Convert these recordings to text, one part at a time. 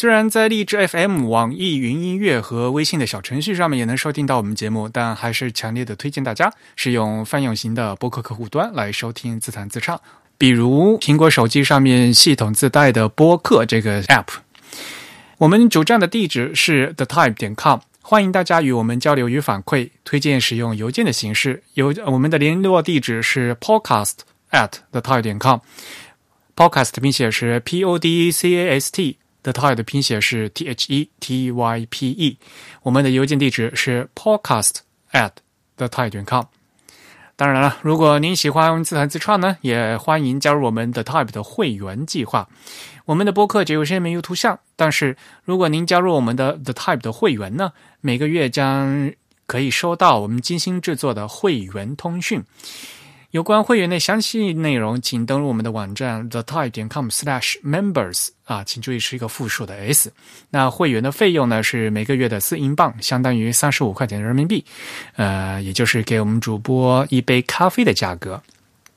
虽然在荔枝 FM、网易云音乐和微信的小程序上面也能收听到我们节目，但还是强烈的推荐大家使用泛用型的播客客户端来收听自弹自唱，比如苹果手机上面系统自带的播客这个 App。我们主站的地址是 thetype 点 com，欢迎大家与我们交流与反馈，推荐使用邮件的形式。邮我们的联络地址是 podcast at thetype 点 com，podcast 拼写是 p o d c a s t。The Type 的拼写是 T H E T Y P E，我们的邮件地址是 podcast at the type 点 com。当然了，如果您喜欢自弹自唱呢，也欢迎加入我们的 Type 的会员计划。我们的播客只有声音没有图像，但是如果您加入我们的 The Type 的会员呢，每个月将可以收到我们精心制作的会员通讯。有关会员的详细内容，请登录我们的网站 thetye 点 com slash members 啊，请注意是一个复数的 s。那会员的费用呢是每个月的四英镑，相当于三十五块钱人民币，呃，也就是给我们主播一杯咖啡的价格。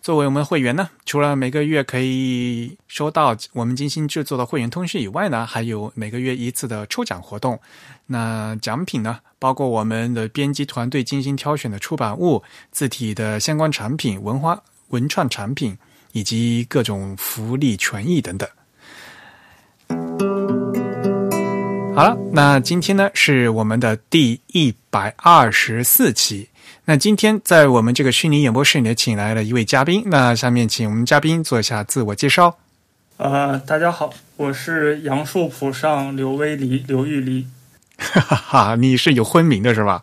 作为我们会员呢，除了每个月可以收到我们精心制作的会员通讯以外呢，还有每个月一次的抽奖活动。那奖品呢，包括我们的编辑团队精心挑选的出版物、字体的相关产品、文化文创产品，以及各种福利权益等等。好了，那今天呢是我们的第一百二十四期。那今天在我们这个虚拟演播室里呢，请来了一位嘉宾。那下面请我们嘉宾做一下自我介绍。呃，大家好，我是杨树浦上刘威黎刘玉黎。哈哈哈，你是有婚名的是吧？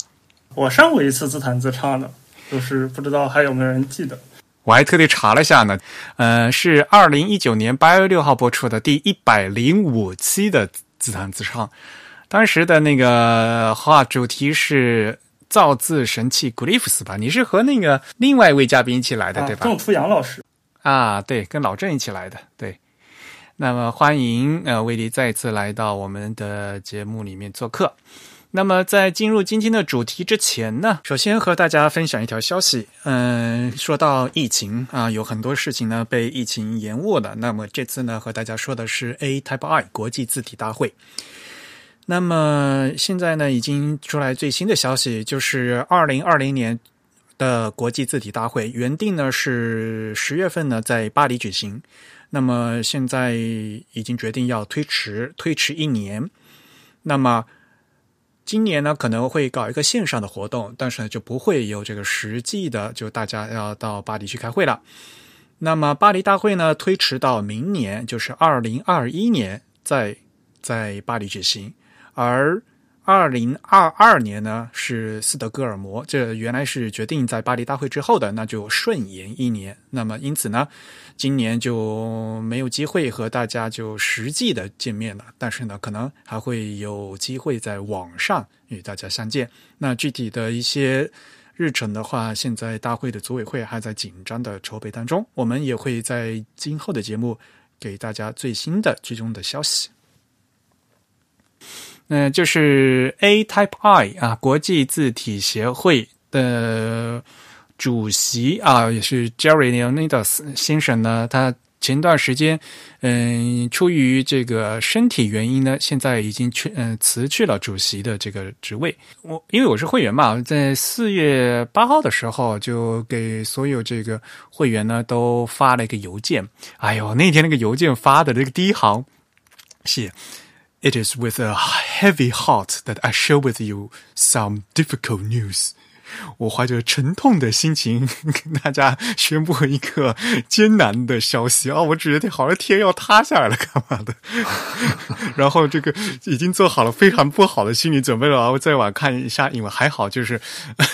我上过一次自弹自唱的，就是不知道还有没有人记得。我还特地查了下呢，呃，是二零一九年八月六号播出的第一百零五期的自弹自唱，当时的那个话主题是。造字神器 Glyphs 吧，你是和那个另外一位嘉宾一起来的，对吧？郑初阳老师啊，对，跟老郑一起来的，对。那么欢迎呃，威迪再次来到我们的节目里面做客。那么在进入今天的主题之前呢，首先和大家分享一条消息。嗯，说到疫情啊，有很多事情呢被疫情延误了。那么这次呢，和大家说的是 A Type I 国际字体大会。那么现在呢，已经出来最新的消息，就是二零二零年的国际字体大会原定呢是十月份呢在巴黎举行，那么现在已经决定要推迟，推迟一年。那么今年呢可能会搞一个线上的活动，但是呢就不会有这个实际的，就大家要到巴黎去开会了。那么巴黎大会呢推迟到明年，就是二零二一年在在巴黎举行。而二零二二年呢是斯德哥尔摩，这原来是决定在巴黎大会之后的，那就顺延一年。那么因此呢，今年就没有机会和大家就实际的见面了。但是呢，可能还会有机会在网上与大家相见。那具体的一些日程的话，现在大会的组委会还在紧张的筹备当中。我们也会在今后的节目给大家最新的最终的消息。嗯，就是 A Type I 啊，国际字体协会的主席啊，也是 Jerry Leonidas 先生呢。他前段时间，嗯，出于这个身体原因呢，现在已经去嗯辞去了主席的这个职位。我因为我是会员嘛，在四月八号的时候就给所有这个会员呢都发了一个邮件。哎呦，那天那个邮件发的这个第一行写。It is with a heavy heart that I share with you some difficult news。我怀着沉痛的心情 跟大家宣布一个艰难的消息啊！我只觉得好像天要塌下来了，干嘛的？然后这个已经做好了非常不好的心理准备了，我再往看一下，因为还好，就是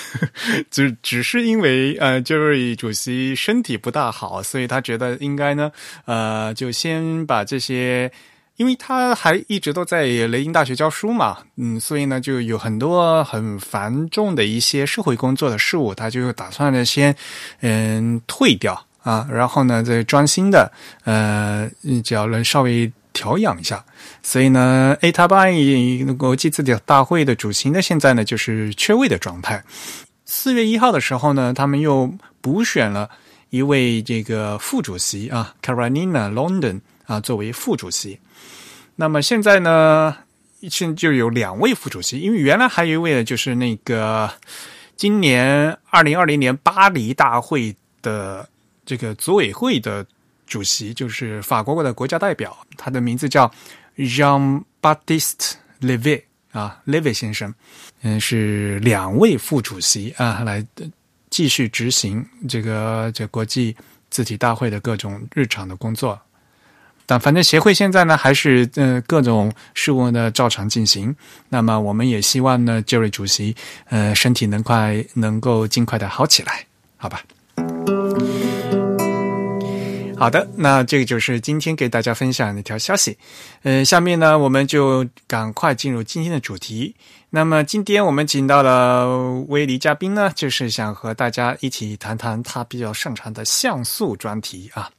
只只是因为呃，就是主席身体不大好，所以他觉得应该呢，呃，就先把这些。因为他还一直都在雷丁大学教书嘛，嗯，所以呢，就有很多很繁重的一些社会工作的事务，他就打算呢先嗯退掉啊，然后呢再专心的呃，只要能稍微调养一下。所以呢，A 塔巴国际字典大会的主席呢，现在呢就是缺位的状态。四月一号的时候呢，他们又补选了一位这个副主席啊，Karolina London 啊，作为副主席。那么现在呢，现就有两位副主席，因为原来还有一位呢，就是那个今年二零二零年巴黎大会的这个组委会的主席，就是法国的国家代表，他的名字叫 Jean Baptiste Levy 啊，Levy 先生，嗯，是两位副主席啊，来继续执行这个这国际字体大会的各种日常的工作。但反正协会现在呢，还是呃各种事务呢照常进行。那么我们也希望呢，这位主席呃身体能快，能够尽快的好起来，好吧？好的，那这个就是今天给大家分享的一条消息。呃，下面呢，我们就赶快进入今天的主题。那么今天我们请到了威尼嘉宾呢，就是想和大家一起谈谈他比较擅长的像素专题啊。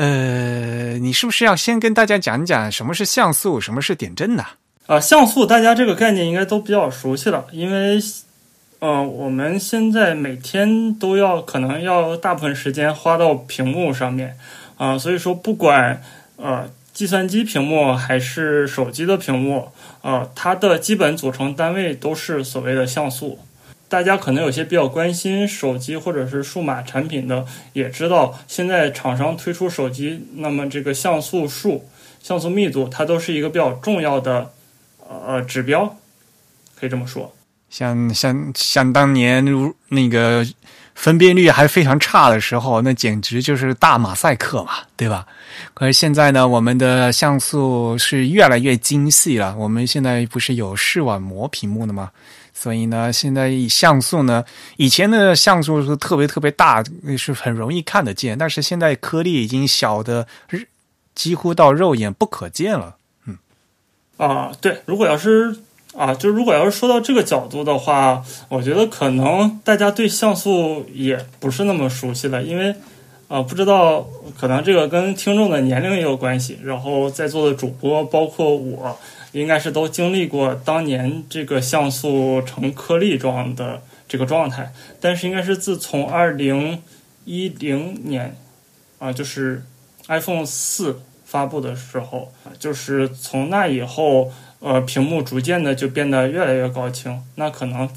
呃，你是不是要先跟大家讲讲什么是像素，什么是点阵呢？啊，像素大家这个概念应该都比较熟悉了，因为。呃，我们现在每天都要可能要大部分时间花到屏幕上面，啊，所以说不管呃计算机屏幕还是手机的屏幕，呃，它的基本组成单位都是所谓的像素。大家可能有些比较关心手机或者是数码产品的，也知道现在厂商推出手机，那么这个像素数、像素密度，它都是一个比较重要的呃指标，可以这么说。像像像当年如那个分辨率还非常差的时候，那简直就是大马赛克嘛，对吧？可是现在呢，我们的像素是越来越精细了。我们现在不是有视网膜屏幕的吗？所以呢，现在像素呢，以前的像素是特别特别大，是很容易看得见，但是现在颗粒已经小的几乎到肉眼不可见了。嗯，啊，对，如果要是。啊，就如果要是说到这个角度的话，我觉得可能大家对像素也不是那么熟悉了，因为，啊，不知道可能这个跟听众的年龄也有关系。然后在座的主播，包括我，应该是都经历过当年这个像素成颗粒状的这个状态。但是应该是自从二零一零年，啊，就是 iPhone 四发布的时候，就是从那以后。呃，屏幕逐渐的就变得越来越高清，那可能，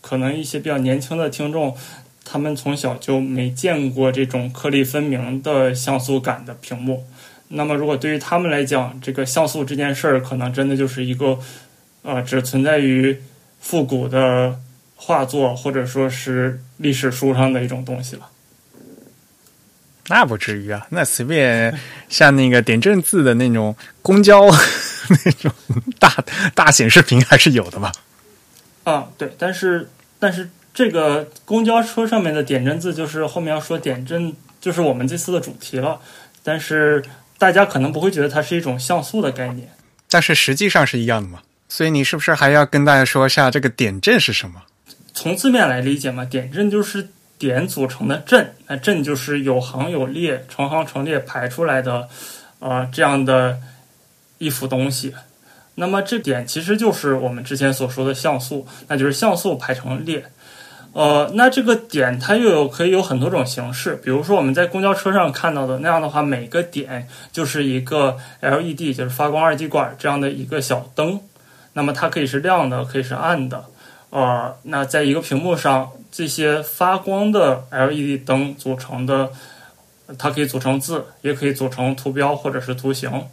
可能一些比较年轻的听众，他们从小就没见过这种颗粒分明的像素感的屏幕。那么，如果对于他们来讲，这个像素这件事儿，可能真的就是一个，呃，只存在于复古的画作或者说是历史书上的一种东西了。那不至于啊，那随便像那个点阵字的那种公交。那种大大显示屏还是有的吧？啊，对，但是但是这个公交车上面的点阵字，就是后面要说点阵，就是我们这次的主题了。但是大家可能不会觉得它是一种像素的概念，但是实际上是一样的嘛。所以你是不是还要跟大家说一下这个点阵是什么？从字面来理解嘛，点阵就是点组成的阵，那阵就是有行有列，成行成列排出来的啊这样的。一幅东西，那么这点其实就是我们之前所说的像素，那就是像素排成列。呃，那这个点它又有可以有很多种形式，比如说我们在公交车上看到的那样的话，每个点就是一个 LED，就是发光二极管这样的一个小灯。那么它可以是亮的，可以是暗的。呃，那在一个屏幕上，这些发光的 LED 灯组成的，它可以组成字，也可以组成图标或者是图形。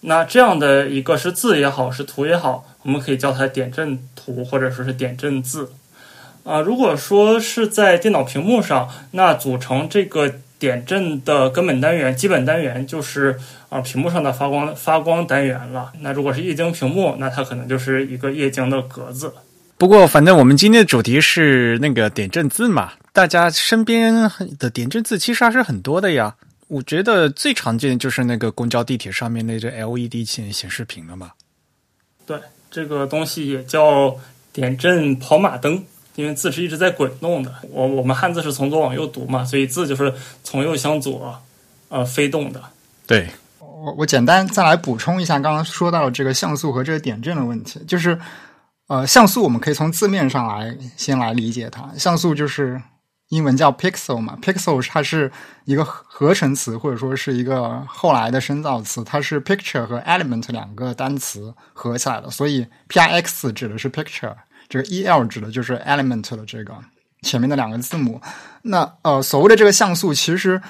那这样的一个是字也好，是图也好，我们可以叫它点阵图或者说是点阵字。啊，如果说是在电脑屏幕上，那组成这个点阵的根本单元、基本单元就是啊屏幕上的发光发光单元了。那如果是液晶屏幕，那它可能就是一个液晶的格子。不过，反正我们今天的主题是那个点阵字嘛，大家身边的点阵字其实还是很多的呀。我觉得最常见就是那个公交、地铁上面那个 LED 显显示屏了嘛。对，这个东西也叫点阵跑马灯，因为字是一直在滚动的。我我们汉字是从左往右读嘛，所以字就是从右向左呃飞动的。对，我我简单再来补充一下刚刚说到的这个像素和这个点阵的问题，就是呃像素我们可以从字面上来先来理解它，像素就是英文叫 pixel 嘛，pixel 它是一个合成词或者说是一个后来的深造词，它是 picture 和 element 两个单词合起来的，所以 pix 指的是 picture，这个 el 指的就是 element 的这个前面的两个字母。那呃所谓的这个像素其实。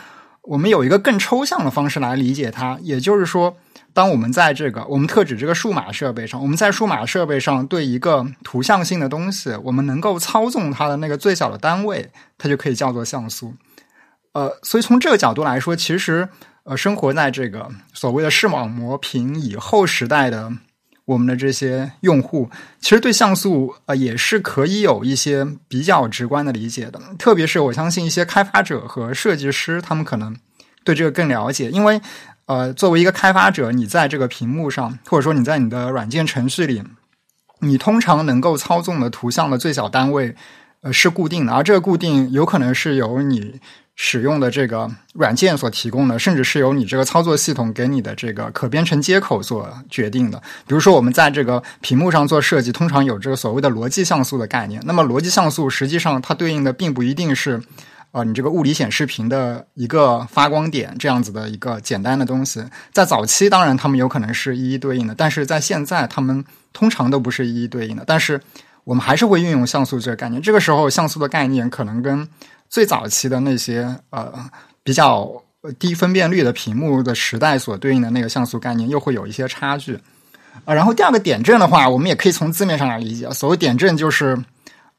我们有一个更抽象的方式来理解它，也就是说，当我们在这个我们特指这个数码设备上，我们在数码设备上对一个图像性的东西，我们能够操纵它的那个最小的单位，它就可以叫做像素。呃，所以从这个角度来说，其实呃，生活在这个所谓的视网膜屏以后时代的。我们的这些用户其实对像素呃也是可以有一些比较直观的理解的，特别是我相信一些开发者和设计师，他们可能对这个更了解，因为呃作为一个开发者，你在这个屏幕上，或者说你在你的软件程序里，你通常能够操纵的图像的最小单位呃是固定的，而这个固定有可能是由你。使用的这个软件所提供的，甚至是由你这个操作系统给你的这个可编程接口所决定的。比如说，我们在这个屏幕上做设计，通常有这个所谓的逻辑像素的概念。那么，逻辑像素实际上它对应的并不一定是，呃，你这个物理显示屏的一个发光点这样子的一个简单的东西。在早期，当然他们有可能是一一对应的，但是在现在，他们通常都不是一一对应的。但是，我们还是会运用像素这个概念。这个时候，像素的概念可能跟最早期的那些呃比较低分辨率的屏幕的时代所对应的那个像素概念又会有一些差距啊。然后第二个点阵的话，我们也可以从字面上来理解，所谓点阵就是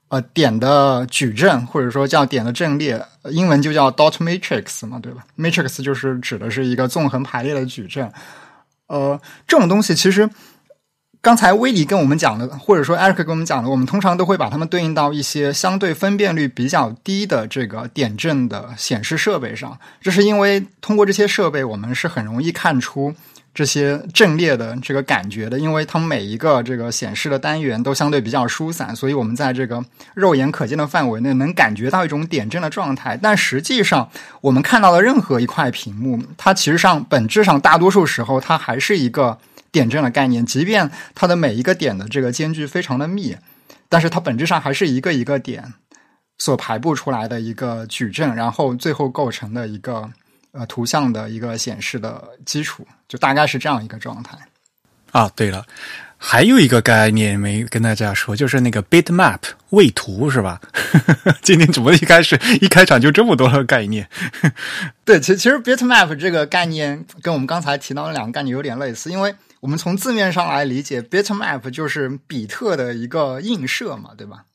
呃点的矩阵，或者说叫点的阵列，英文就叫 dot matrix 嘛，对吧？matrix 就是指的是一个纵横排列的矩阵。呃，这种东西其实。刚才威尼跟我们讲的，或者说艾瑞克跟我们讲的，我们通常都会把它们对应到一些相对分辨率比较低的这个点阵的显示设备上。这是因为通过这些设备，我们是很容易看出这些阵列的这个感觉的，因为它每一个这个显示的单元都相对比较疏散，所以我们在这个肉眼可见的范围内能感觉到一种点阵的状态。但实际上，我们看到的任何一块屏幕，它其实上本质上大多数时候它还是一个。点阵的概念，即便它的每一个点的这个间距非常的密，但是它本质上还是一个一个点所排布出来的一个矩阵，然后最后构成的一个呃图像的一个显示的基础，就大概是这样一个状态。啊，对了，还有一个概念没跟大家说，就是那个 bitmap 位图是吧？今天怎么一开始一开场就这么多的概念？对，其其实 bitmap 这个概念跟我们刚才提到的两个概念有点类似，因为。我们从字面上来理解，bitmap 就是比特的一个映射嘛，对吧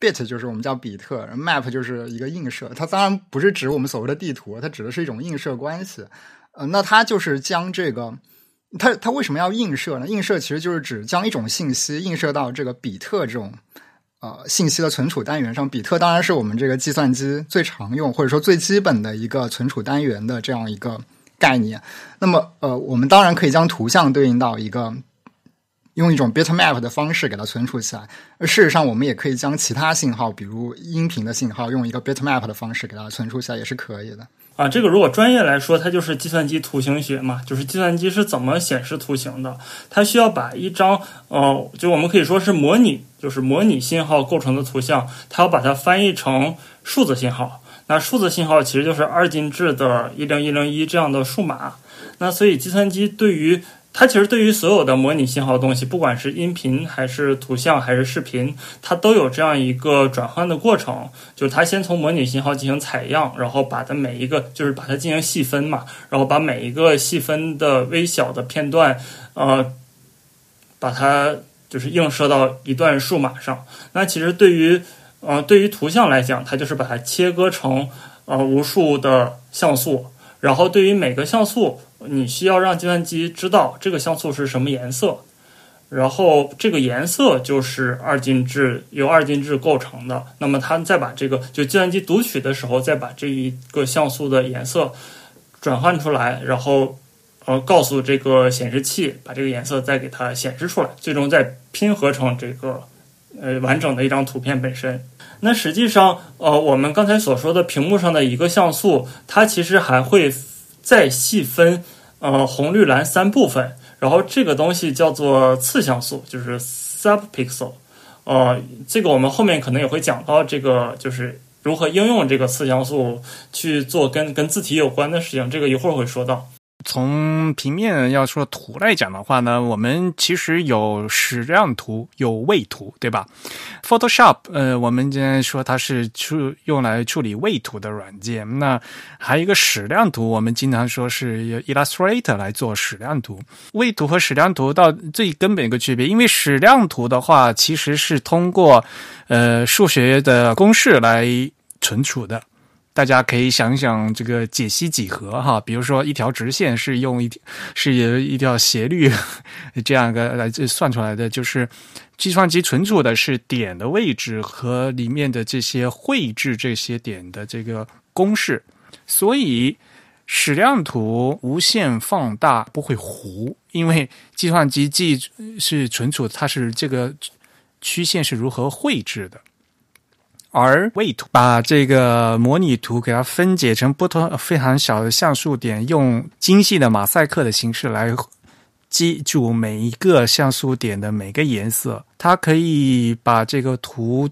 ？bit 就是我们叫比特，map 就是一个映射。它当然不是指我们所谓的地图，它指的是一种映射关系。呃，那它就是将这个，它它为什么要映射呢？映射其实就是指将一种信息映射到这个比特这种呃信息的存储单元上。比特当然是我们这个计算机最常用或者说最基本的一个存储单元的这样一个。概念，那么呃，我们当然可以将图像对应到一个用一种 bitmap 的方式给它存储起来。而事实上，我们也可以将其他信号，比如音频的信号，用一个 bitmap 的方式给它存储起来，也是可以的。啊，这个如果专业来说，它就是计算机图形学嘛，就是计算机是怎么显示图形的。它需要把一张呃，就我们可以说是模拟，就是模拟信号构成的图像，它要把它翻译成数字信号。那数字信号其实就是二进制的一零一零一这样的数码。那所以计算机对于它其实对于所有的模拟信号东西，不管是音频还是图像还是视频，它都有这样一个转换的过程。就是它先从模拟信号进行采样，然后把它每一个就是把它进行细分嘛，然后把每一个细分的微小的片段，呃，把它就是映射到一段数码上。那其实对于呃，对于图像来讲，它就是把它切割成呃无数的像素，然后对于每个像素，你需要让计算机知道这个像素是什么颜色，然后这个颜色就是二进制由二进制构成的。那么它再把这个就计算机读取的时候，再把这一个像素的颜色转换出来，然后呃告诉这个显示器把这个颜色再给它显示出来，最终再拼合成这个呃完整的一张图片本身。那实际上，呃，我们刚才所说的屏幕上的一个像素，它其实还会再细分呃红绿蓝三部分，然后这个东西叫做次像素，就是 subpixel。呃，这个我们后面可能也会讲到，这个就是如何应用这个次像素去做跟跟字体有关的事情，这个一会儿会说到。从平面要说图来讲的话呢，我们其实有矢量图，有位图，对吧？Photoshop，呃，我们今天说它是处用来处理位图的软件。那还有一个矢量图，我们经常说是 Illustrator 来做矢量图。位图和矢量图到最根本一个区别，因为矢量图的话，其实是通过呃数学的公式来存储的。大家可以想想这个解析几何哈，比如说一条直线是用一是有一条斜率 这样一个来算出来的，就是计算机存储的是点的位置和里面的这些绘制这些点的这个公式，所以矢量图无限放大不会糊，因为计算机记是存储它是这个曲线是如何绘制的。而位图把这个模拟图给它分解成不同非常小的像素点，用精细的马赛克的形式来记住每一个像素点的每个颜色。它可以把这个图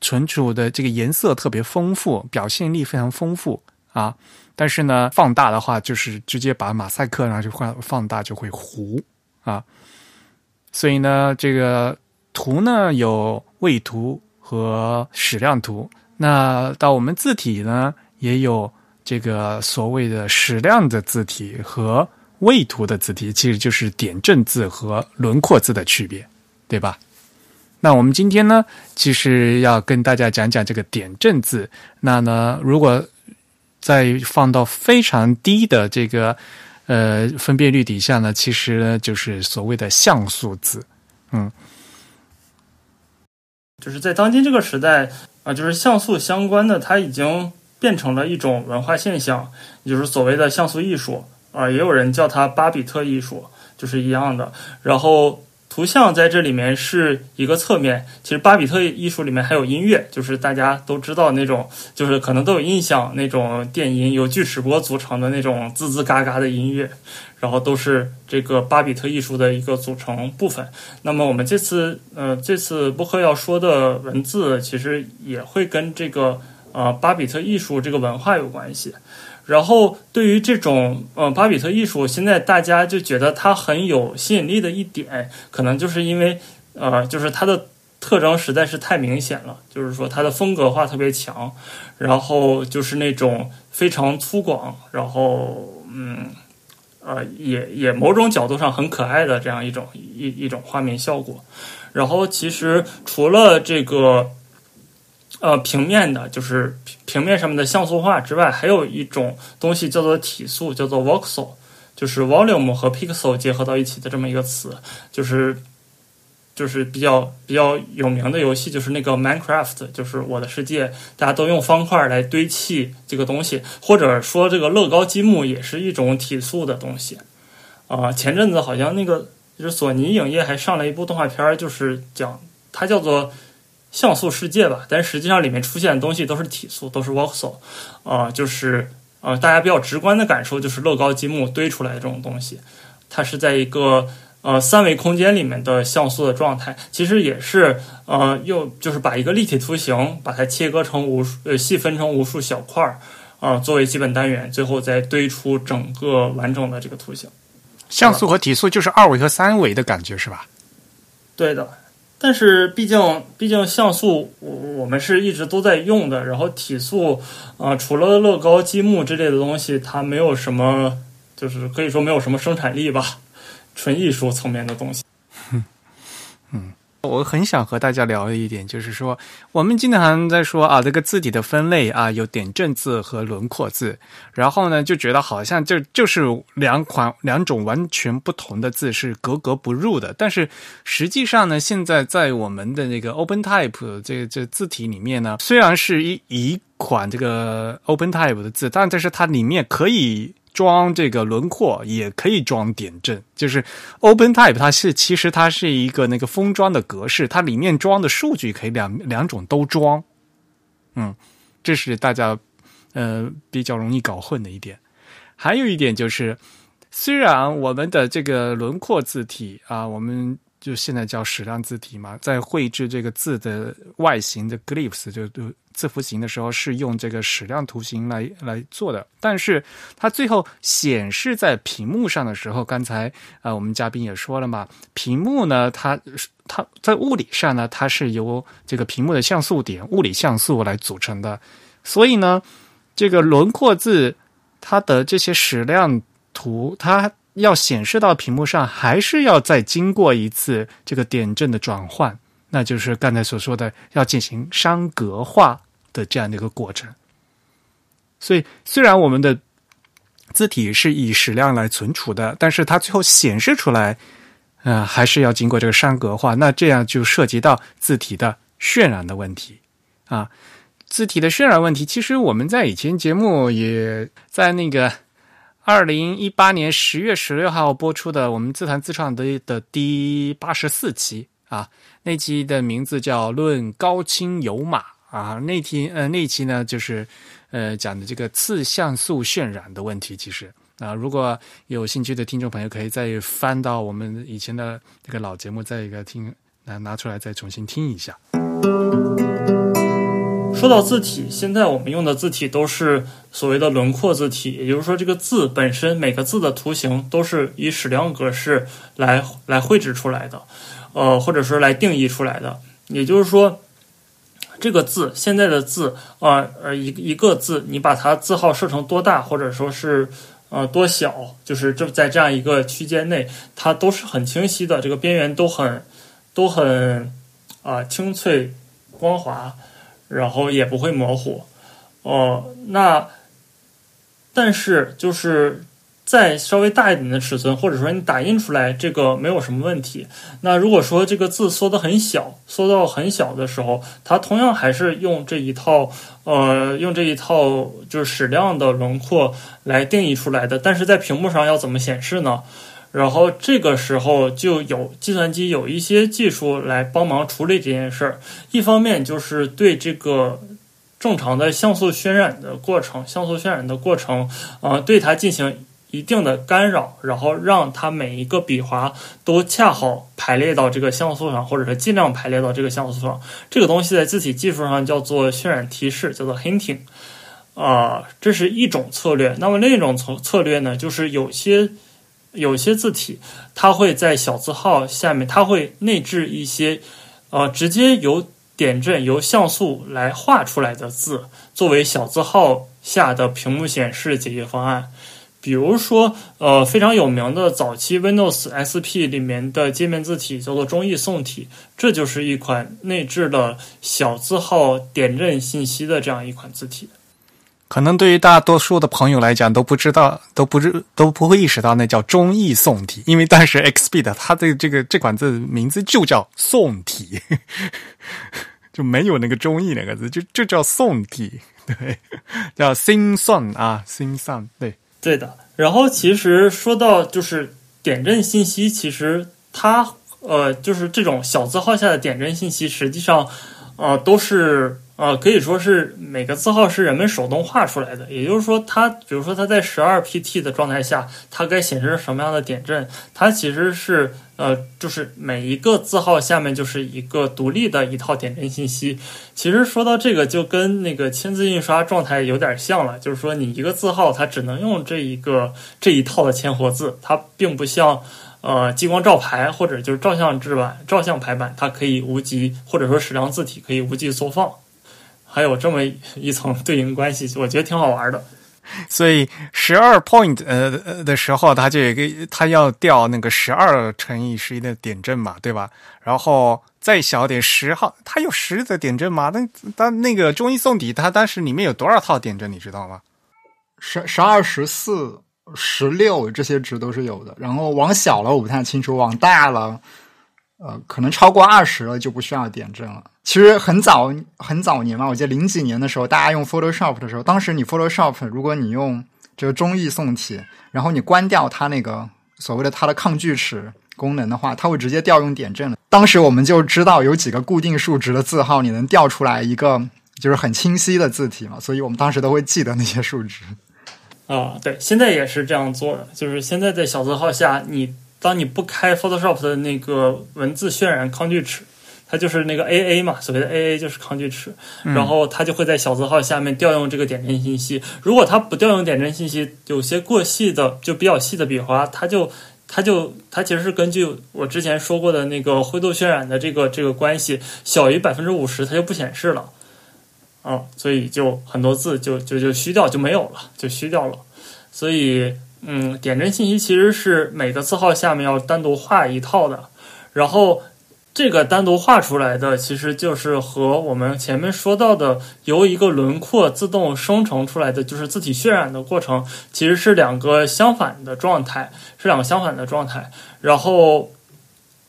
存储的这个颜色特别丰富，表现力非常丰富啊。但是呢，放大的话就是直接把马赛克然后就放放大就会糊啊。所以呢，这个图呢有位图。和矢量图，那到我们字体呢，也有这个所谓的矢量的字体和位图的字体，其实就是点阵字和轮廓字的区别，对吧？那我们今天呢，其实要跟大家讲讲这个点阵字。那呢，如果再放到非常低的这个呃分辨率底下呢，其实就是所谓的像素字，嗯。就是在当今这个时代啊，就是像素相关的，它已经变成了一种文化现象，就是所谓的像素艺术啊，也有人叫它巴比特艺术，就是一样的。然后。图像在这里面是一个侧面，其实巴比特艺术里面还有音乐，就是大家都知道那种，就是可能都有印象那种电音，由锯齿波组成的那种滋滋嘎嘎的音乐，然后都是这个巴比特艺术的一个组成部分。那么我们这次呃这次播客要说的文字，其实也会跟这个呃巴比特艺术这个文化有关系。然后，对于这种呃巴比特艺术，现在大家就觉得它很有吸引力的一点，可能就是因为呃，就是它的特征实在是太明显了，就是说它的风格化特别强，然后就是那种非常粗犷，然后嗯呃也也某种角度上很可爱的这样一种一一种画面效果。然后其实除了这个。呃，平面的，就是平面上面的像素化之外，还有一种东西叫做体素，叫做 voxel，就是 volume 和 pixel 结合到一起的这么一个词，就是就是比较比较有名的游戏，就是那个 Minecraft，就是我的世界，大家都用方块来堆砌这个东西，或者说这个乐高积木也是一种体素的东西。啊，前阵子好像那个就是索尼影业还上了一部动画片，就是讲它叫做。像素世界吧，但实际上里面出现的东西都是体素，都是 voxel，啊，就是呃，大家比较直观的感受就是乐高积木堆出来的这种东西，它是在一个呃三维空间里面的像素的状态，其实也是呃，又就是把一个立体图形把它切割成无数呃细分成无数小块儿啊，作为基本单元，最后再堆出整个完整的这个图形。像素和体素就是二维和三维的感觉是吧？对的。但是毕竟，毕竟像素我我们是一直都在用的，然后体素啊，除了乐高积木之类的东西，它没有什么，就是可以说没有什么生产力吧，纯艺术层面的东西。嗯。我很想和大家聊的一点就是说，我们经常在说啊，这个字体的分类啊，有点阵字和轮廓字，然后呢，就觉得好像就就是两款两种完全不同的字是格格不入的。但是实际上呢，现在在我们的那个 OpenType 这这字体里面呢，虽然是一一款这个 OpenType 的字，但但是它里面可以。装这个轮廓，也可以装点阵。就是 OpenType 它是其实它是一个那个封装的格式，它里面装的数据可以两两种都装。嗯，这是大家呃比较容易搞混的一点。还有一点就是，虽然我们的这个轮廓字体啊，我们。就现在叫矢量字体嘛，在绘制这个字的外形的 glyphs 就就字符形的时候，是用这个矢量图形来来做的。但是它最后显示在屏幕上的时候，刚才啊我们嘉宾也说了嘛，屏幕呢，它它在物理上呢，它是由这个屏幕的像素点物理像素来组成的。所以呢，这个轮廓字它的这些矢量图，它。要显示到屏幕上，还是要再经过一次这个点阵的转换，那就是刚才所说的要进行商格化的这样的一个过程。所以，虽然我们的字体是以矢量来存储的，但是它最后显示出来，呃，还是要经过这个商格化。那这样就涉及到字体的渲染的问题啊。字体的渲染问题，其实我们在以前节目也在那个。二零一八年十月十六号播出的我们自弹自唱的的第八十四期啊，那期的名字叫《论高清有码》啊，那期呃那期呢就是呃讲的这个次像素渲染的问题。其实啊，如果有兴趣的听众朋友，可以再翻到我们以前的这个老节目，再一个听拿拿出来再重新听一下。说到字体，现在我们用的字体都是所谓的轮廓字体，也就是说，这个字本身每个字的图形都是以矢量格式来来绘制出来的，呃，或者说来定义出来的。也就是说，这个字现在的字啊，呃，一一个字，你把它字号设成多大，或者说是呃多小，就是这在这样一个区间内，它都是很清晰的，这个边缘都很都很啊清脆光滑。然后也不会模糊，哦，那但是就是再稍微大一点的尺寸，或者说你打印出来这个没有什么问题。那如果说这个字缩的很小，缩到很小的时候，它同样还是用这一套呃用这一套就是矢量的轮廓来定义出来的。但是在屏幕上要怎么显示呢？然后这个时候就有计算机有一些技术来帮忙处理这件事儿。一方面就是对这个正常的像素渲染的过程，像素渲染的过程，呃，对它进行一定的干扰，然后让它每一个笔划都恰好排列到这个像素上，或者是尽量排列到这个像素上。这个东西在字体技术上叫做渲染提示，叫做 hinting。啊，这是一种策略。那么另一种策策略呢，就是有些。有些字体，它会在小字号下面，它会内置一些，呃，直接由点阵、由像素来画出来的字，作为小字号下的屏幕显示解决方案。比如说，呃，非常有名的早期 Windows SP 里面的界面字体叫做中译宋体，这就是一款内置了小字号点阵信息的这样一款字体。可能对于大多数的朋友来讲都不知道，都不知都不会意识到那叫中译宋体，因为当时 Xpeed 它的这个这款字名字就叫宋体，就没有那个中译两个字，就就叫宋体，对，叫 Sing Song 啊，Sing Song，对，对的。然后其实说到就是点阵信息，其实它呃就是这种小字号下的点阵信息，实际上呃都是。呃，可以说是每个字号是人们手动画出来的，也就是说，它比如说它在十二 pt 的状态下，它该显示什么样的点阵，它其实是呃，就是每一个字号下面就是一个独立的一套点阵信息。其实说到这个，就跟那个签字印刷状态有点像了，就是说你一个字号它只能用这一个这一套的签活字，它并不像呃激光照排或者就是照相制版、照相排版，它可以无极或者说矢量字体可以无极缩放。还有这么一层对应关系，我觉得挺好玩的。所以十二 point 呃呃的时候，它就有个它要调那个十二乘以十一的点阵嘛，对吧？然后再小点十号，它有十的点阵吗？那但那个中医送底，它当时里面有多少套点阵，你知道吗？十十二、十四、十六这些值都是有的。然后往小了我不太清楚，往大了。呃，可能超过二十了就不需要点阵了。其实很早很早年嘛，我记得零几年的时候，大家用 Photoshop 的时候，当时你 Photoshop 如果你用这个中译宋体，然后你关掉它那个所谓的它的抗锯齿功能的话，它会直接调用点阵。当时我们就知道有几个固定数值的字号，你能调出来一个就是很清晰的字体嘛，所以我们当时都会记得那些数值。啊，对，现在也是这样做的，就是现在在小字号下，你当你不开 Photoshop 的那个文字渲染抗锯齿，它就是那个 AA 嘛，所谓的 AA 就是抗锯齿，然后它就会在小字号下面调用这个点阵信息。如果它不调用点阵信息，有些过细的就比较细的笔画，它就它就它其实是根据我之前说过的那个灰度渲染的这个这个关系，小于百分之五十它就不显示了。啊，所以就很多字就就就虚掉就没有了，就虚掉了。所以，嗯，点阵信息其实是每个字号下面要单独画一套的，然后这个单独画出来的，其实就是和我们前面说到的由一个轮廓自动生成出来的，就是字体渲染的过程，其实是两个相反的状态，是两个相反的状态。然后，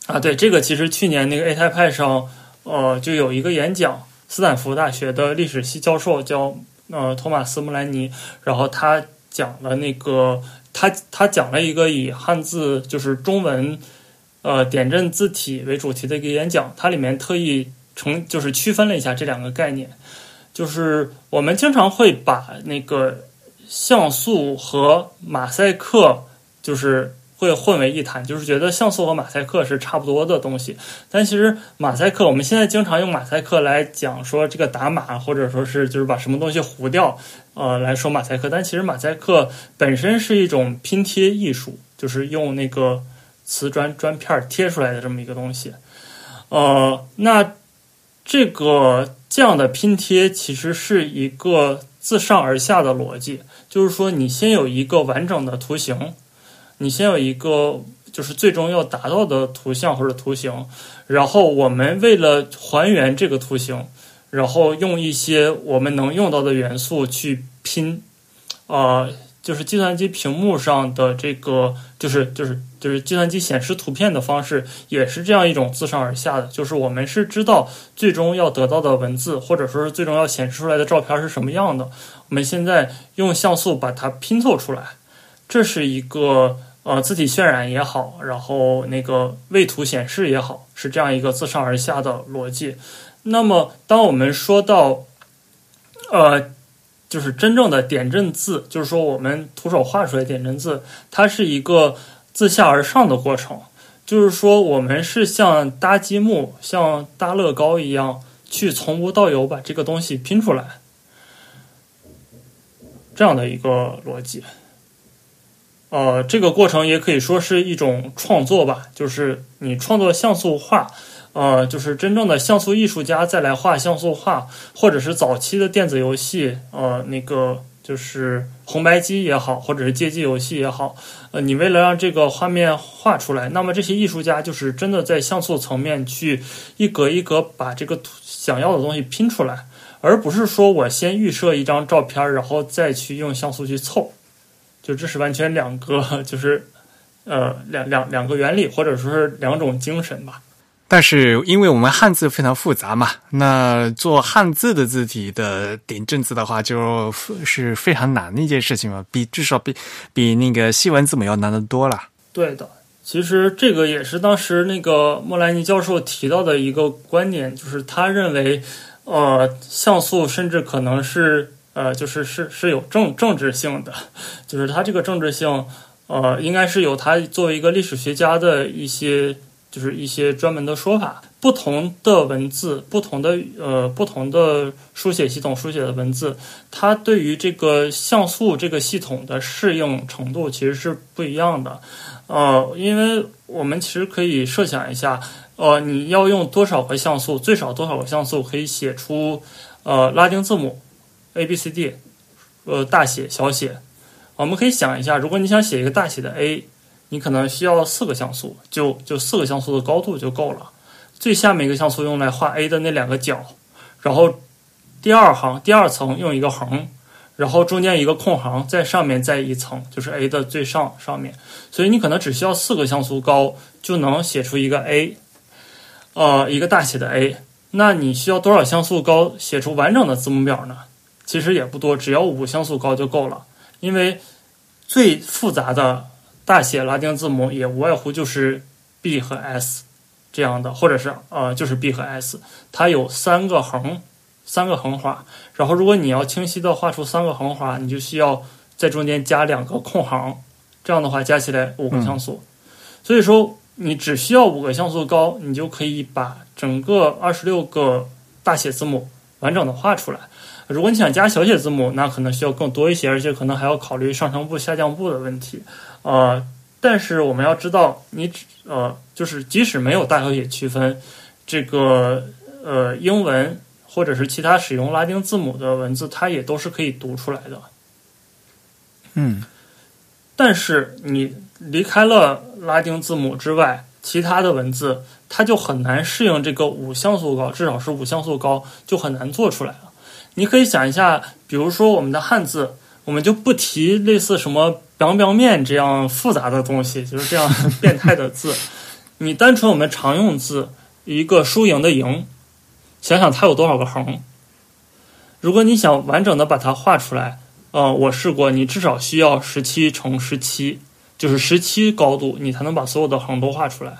啊，对，这个其实去年那个 A 泰派上，呃，就有一个演讲。斯坦福大学的历史系教授叫呃托马斯穆兰尼，然后他讲了那个他他讲了一个以汉字就是中文呃点阵字体为主题的一个演讲，它里面特意成就是区分了一下这两个概念，就是我们经常会把那个像素和马赛克就是。会混为一谈，就是觉得像素和马赛克是差不多的东西。但其实马赛克，我们现在经常用马赛克来讲说这个打码，或者说是就是把什么东西糊掉，呃，来说马赛克。但其实马赛克本身是一种拼贴艺术，就是用那个瓷砖砖片贴出来的这么一个东西。呃，那这个这样的拼贴其实是一个自上而下的逻辑，就是说你先有一个完整的图形。你先有一个就是最终要达到的图像或者图形，然后我们为了还原这个图形，然后用一些我们能用到的元素去拼，呃，就是计算机屏幕上的这个，就是就是就是计算机显示图片的方式，也是这样一种自上而下的，就是我们是知道最终要得到的文字，或者说是最终要显示出来的照片是什么样的，我们现在用像素把它拼凑出来，这是一个。呃，字体渲染也好，然后那个位图显示也好，是这样一个自上而下的逻辑。那么，当我们说到，呃，就是真正的点阵字，就是说我们徒手画出来点阵字，它是一个自下而上的过程。就是说，我们是像搭积木、像搭乐高一样，去从无到有把这个东西拼出来，这样的一个逻辑。呃，这个过程也可以说是一种创作吧，就是你创作像素画，呃，就是真正的像素艺术家再来画像素画，或者是早期的电子游戏，呃，那个就是红白机也好，或者是街机游戏也好，呃，你为了让这个画面画出来，那么这些艺术家就是真的在像素层面去一格一格把这个想要的东西拼出来，而不是说我先预设一张照片，然后再去用像素去凑。就这是完全两个，就是呃两两两个原理，或者说是两种精神吧。但是因为我们汉字非常复杂嘛，那做汉字的字体的点阵字的话，就是非常难的一件事情嘛，比至少比比那个西文字母要难得多了。对的，其实这个也是当时那个莫兰尼教授提到的一个观点，就是他认为，呃，像素甚至可能是。呃，就是是是有政政治性的，就是他这个政治性，呃，应该是有他作为一个历史学家的一些，就是一些专门的说法。不同的文字，不同的呃，不同的书写系统书写的文字，它对于这个像素这个系统的适应程度其实是不一样的。呃，因为我们其实可以设想一下，呃，你要用多少个像素，最少多少个像素可以写出呃拉丁字母。A B C D，呃，大写、小写，我们可以想一下，如果你想写一个大写的 A，你可能需要四个像素，就就四个像素的高度就够了。最下面一个像素用来画 A 的那两个角，然后第二行、第二层用一个横，然后中间一个空行，在上面再一层，就是 A 的最上上面。所以你可能只需要四个像素高就能写出一个 A，呃，一个大写的 A。那你需要多少像素高写出完整的字母表呢？其实也不多，只要五像素高就够了。因为最复杂的大写拉丁字母也无外乎就是 B 和 S 这样的，或者是呃就是 B 和 S，它有三个横三个横划，然后如果你要清晰的画出三个横划，你就需要在中间加两个空行，这样的话加起来五个像素。所以说你只需要五个像素高，你就可以把整个二十六个大写字母完整的画出来。如果你想加小写字母，那可能需要更多一些，而且可能还要考虑上升部、下降部的问题。呃，但是我们要知道，你只呃，就是即使没有大小写区分，这个呃英文或者是其他使用拉丁字母的文字，它也都是可以读出来的。嗯，但是你离开了拉丁字母之外，其他的文字它就很难适应这个五像素高，至少是五像素高，就很难做出来了。你可以想一下，比如说我们的汉字，我们就不提类似什么“表表面”这样复杂的东西，就是这样变态的字。你单纯我们常用字，一个输赢的“赢”，想想它有多少个横。如果你想完整的把它画出来，呃，我试过，你至少需要十七乘十七，就是十七高度，你才能把所有的横都画出来。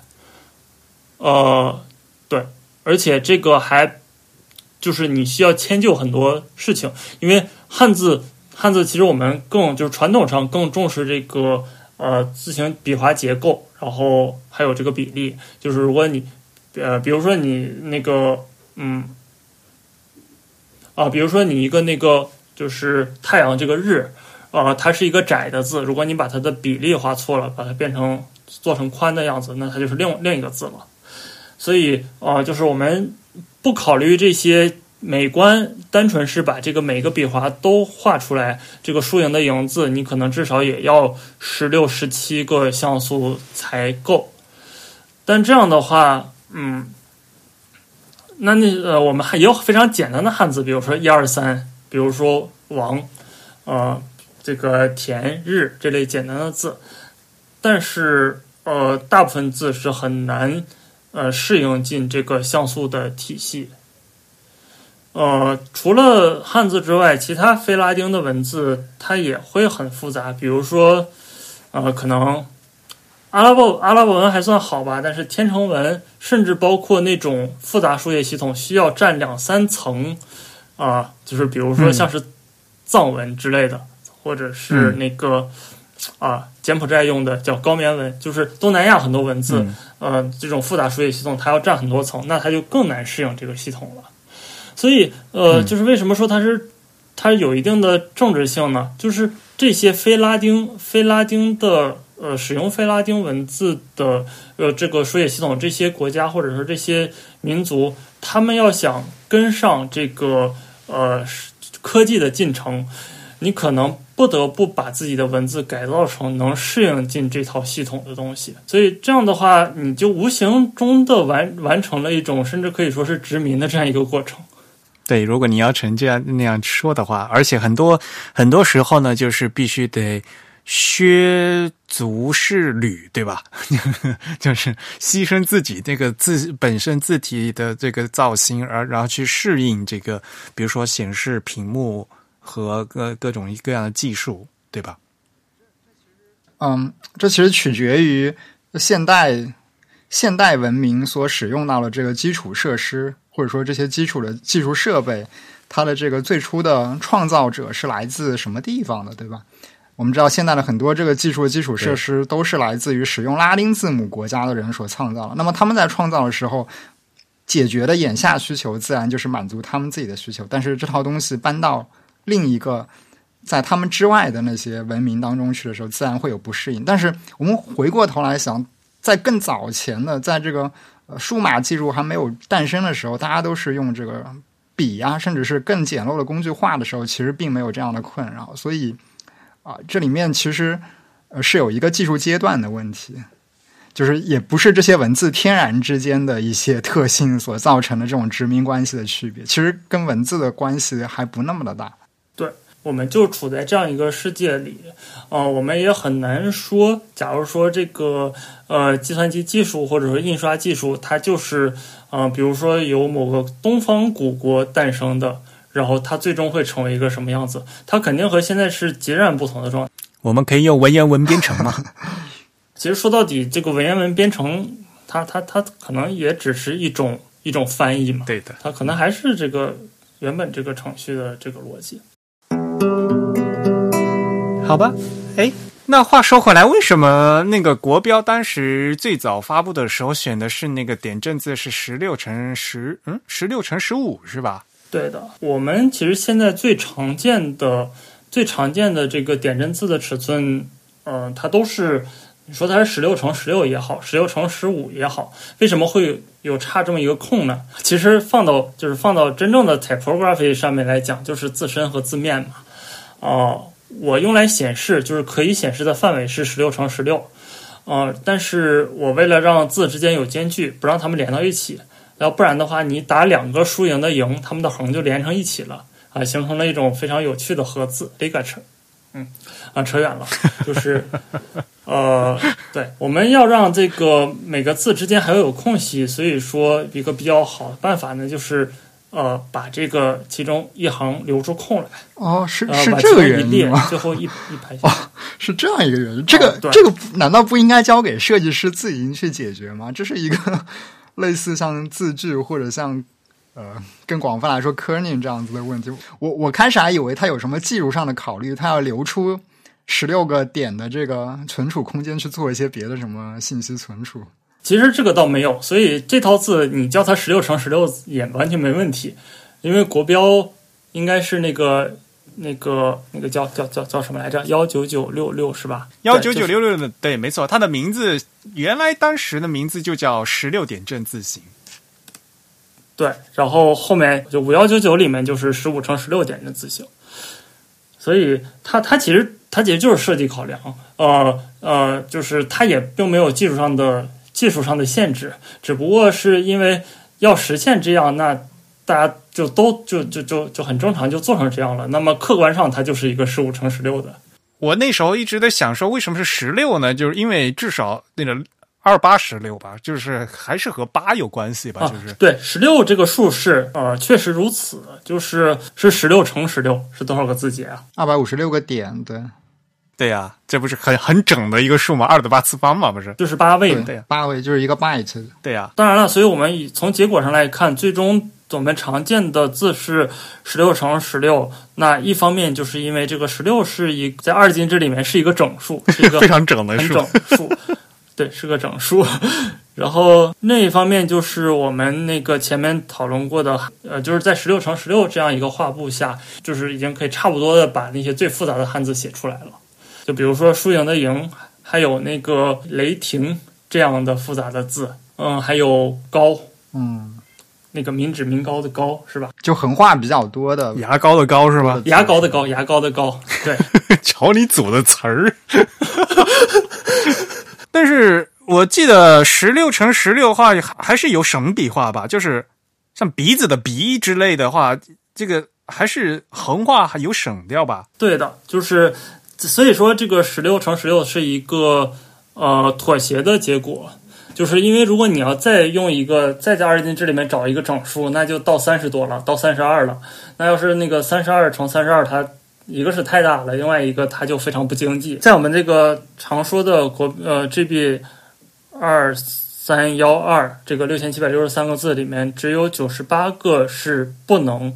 呃，对，而且这个还。就是你需要迁就很多事情，因为汉字汉字其实我们更就是传统上更重视这个呃字形笔画结构，然后还有这个比例。就是如果你呃比如说你那个嗯啊，比如说你一个那个就是太阳这个日啊，它是一个窄的字，如果你把它的比例画错了，把它变成做成宽的样子，那它就是另另一个字了。所以啊，就是我们。不考虑这些美观，单纯是把这个每个笔画都画出来，这个输赢的“赢”字，你可能至少也要十六、十七个像素才够。但这样的话，嗯，那那呃，我们还也有非常简单的汉字，比如说一二三，比如说王，呃，这个田日这类简单的字，但是呃，大部分字是很难。呃，适应进这个像素的体系。呃，除了汉字之外，其他非拉丁的文字它也会很复杂。比如说，呃，可能阿拉伯阿拉伯文还算好吧，但是天成文，甚至包括那种复杂书写系统，需要占两三层啊，就是比如说像是藏文之类的，或者是那个。啊，柬埔寨用的叫高棉文，就是东南亚很多文字，呃，这种复杂书写系统，它要占很多层，那它就更难适应这个系统了。所以，呃，就是为什么说它是它有一定的政治性呢？就是这些非拉丁、非拉丁的呃，使用非拉丁文字的呃这个书写系统，这些国家或者说这些民族，他们要想跟上这个呃科技的进程，你可能。不得不把自己的文字改造成能适应进这套系统的东西，所以这样的话，你就无形中的完完成了一种甚至可以说是殖民的这样一个过程。对，如果你要成这样那样说的话，而且很多很多时候呢，就是必须得削足适履，对吧？就是牺牲自己这个字本身字体的这个造型，而然后去适应这个，比如说显示屏幕。和各各种各样的技术，对吧？嗯，这其实取决于现代现代文明所使用到的这个基础设施，或者说这些基础的技术设备，它的这个最初的创造者是来自什么地方的，对吧？我们知道，现在的很多这个技术基础设施都是来自于使用拉丁字母国家的人所创造的。那么他们在创造的时候，解决的眼下需求，自然就是满足他们自己的需求。但是这套东西搬到另一个在他们之外的那些文明当中去的时候，自然会有不适应。但是我们回过头来想，在更早前的，在这个呃数码技术还没有诞生的时候，大家都是用这个笔啊，甚至是更简陋的工具画的时候，其实并没有这样的困扰。所以啊，这里面其实呃是有一个技术阶段的问题，就是也不是这些文字天然之间的一些特性所造成的这种殖民关系的区别，其实跟文字的关系还不那么的大。我们就处在这样一个世界里，呃，我们也很难说，假如说这个呃计算机技术或者说印刷技术，它就是呃，比如说由某个东方古国诞生的，然后它最终会成为一个什么样子？它肯定和现在是截然不同的状态。我们可以用文言文编程嘛？其实说到底，这个文言文编程，它它它可能也只是一种一种翻译嘛，对的，它可能还是这个原本这个程序的这个逻辑。好吧，哎，那话说回来，为什么那个国标当时最早发布的时候选的是那个点阵字是十六乘十，嗯，十六乘十五是吧？对的，我们其实现在最常见的、最常见的这个点阵字的尺寸，嗯、它都是你说它是十六乘十六也好，十六乘十五也好，为什么会有差这么一个空呢？其实放到就是放到真正的 typography 上面来讲，就是字身和字面嘛。哦、我用来显示就是可以显示的范围是十六乘十六，呃，但是我为了让字之间有间距，不让它们连到一起，要不然的话，你打两个输赢的赢，它们的横就连成一起了啊，形成了一种非常有趣的合字别扯。嗯，啊，扯远了，就是呃，对，我们要让这个每个字之间还要有空隙，所以说一个比较好的办法呢，就是呃，把这个其中一行留出空来，哦，是是这个原因吗？最后一一排下来。是这样一个原因。这个、对这个难道不应该交给设计师自行去解决吗？这是一个 类似像字句或者像呃更广泛来说 kerning 这样子的问题。我我开始还以为它有什么技术上的考虑，它要留出十六个点的这个存储空间去做一些别的什么信息存储。其实这个倒没有，所以这套字你叫它十六乘十六也完全没问题，因为国标应该是那个那个那个叫叫叫叫什么来着？幺九九六六是吧？幺九九六六的，对，没错，它的名字原来当时的名字就叫十六点阵字形。对，然后后面就五幺九九里面就是十五乘十六点的字形，所以它它其实它其实就是设计考量，呃呃，就是它也并没有技术上的技术上的限制，只不过是因为要实现这样，那大家就都就就就就很正常就做成这样了。那么客观上它就是一个十五乘十六的，我那时候一直在想说，为什么是十六呢？就是因为至少那个二八十六吧，就是还是和八有关系吧，啊就是。对，十六这个数是呃确实如此，就是是十六乘十六是多少个字节啊？二百五十六个点，对对呀、这不是很很整的一个数吗？二的八次方嘛，不是？就是八位嘛。对呀八位就是一个 byte。对呀、当然了，所以我们以从结果上来看，最终我们常见的字是十六乘十六。那一方面就是因为这个十六是一在二进制里面是一个整数，是一个非常整的数整。数，对，是个整数。然后另一方面就是我们那个前面讨论过的，呃，就是在十六乘十六这样一个画布下，就是已经可以差不多的把那些最复杂的汉字写出来了。就比如说输赢的赢，还有那个雷霆这样的复杂的字，嗯，还有高，嗯，那个民脂民膏的膏是吧？就横画比较多的，牙膏的膏是吧？牙膏的膏，牙膏的膏，对，瞧你组的词儿。但是我记得十六乘十六画还是有省笔画吧，就是像鼻子的鼻之类的话，这个还是横画还有省掉吧？对的，就是所以说这个十六乘十六是一个呃妥协的结果，就是因为如果你要再用一个再在二进制里面找一个整数，那就到三十多了，到三十二了。那要是那个三十二乘三十二，它一个是太大了，另外一个它就非常不经济。在我们这个常说的国呃 GB 二三幺二这个六千七百六十三个字里面，只有九十八个是不能。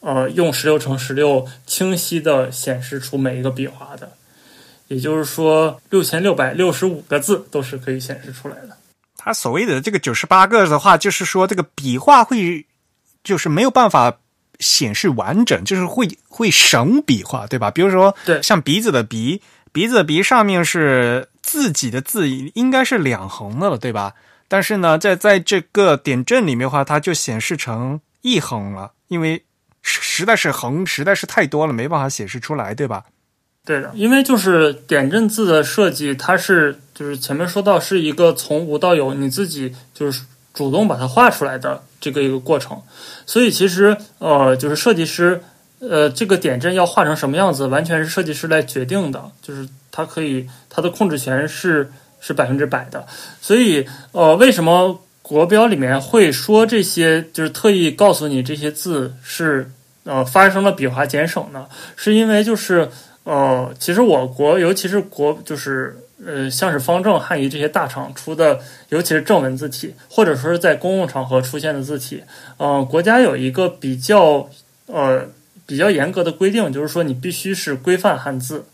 呃，用十六乘十六清晰的显示出每一个笔画的，也就是说，六千六百六十五个字都是可以显示出来的。它所谓的这个九十八个的话，就是说这个笔画会就是没有办法显示完整，就是会会省笔画，对吧？比如说，对像鼻子的鼻，鼻子的鼻上面是自己的字，应该是两横的了，对吧？但是呢，在在这个点阵里面的话，它就显示成一横了，因为实在是横实在是太多了，没办法显示出来，对吧？对的，因为就是点阵字的设计，它是就是前面说到是一个从无到有，你自己就是主动把它画出来的这个一个过程，所以其实呃，就是设计师呃这个点阵要画成什么样子，完全是设计师来决定的，就是他可以他的控制权是是百分之百的，所以呃，为什么国标里面会说这些，就是特意告诉你这些字是呃发生了笔划减省呢？是因为就是。呃，其实我国尤其是国就是呃，像是方正、汉仪这些大厂出的，尤其是正文字体，或者说是在公共场合出现的字体，呃，国家有一个比较呃比较严格的规定，就是说你必须是规范汉字。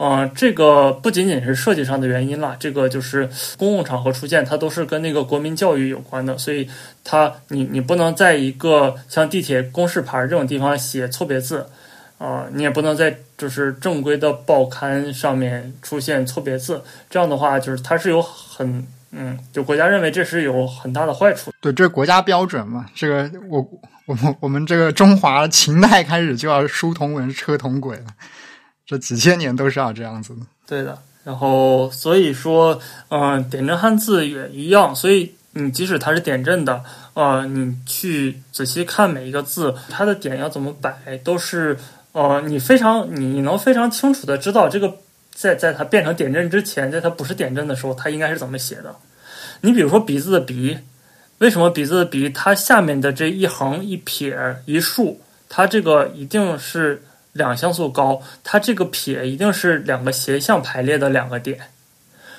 呃，这个不仅仅是设计上的原因了，这个就是公共场合出现，它都是跟那个国民教育有关的，所以它你你不能在一个像地铁公示牌这种地方写错别字，啊，你也不能在就是正规的报刊上面出现错别字，这样的话就是它是有很嗯，就国家认为这是有很大的坏处。对，这是国家标准嘛，这个我我们我们这个中华秦代开始就要书同文，车同轨了。这几千年都是要这样子的，对的。然后所以说，嗯，点阵汉字也一样。所以你即使它是点阵的，呃，你去仔细看每一个字，它的点要怎么摆，都是呃，你非常你能非常清楚的知道这个在在它变成点阵之前，在它不是点阵的时候，它应该是怎么写的。你比如说“鼻”字的“鼻”，为什么“鼻”字的“鼻”它下面的这一横一撇一竖，它这个一定是。两像素高，它这个撇一定是两个斜向排列的两个点。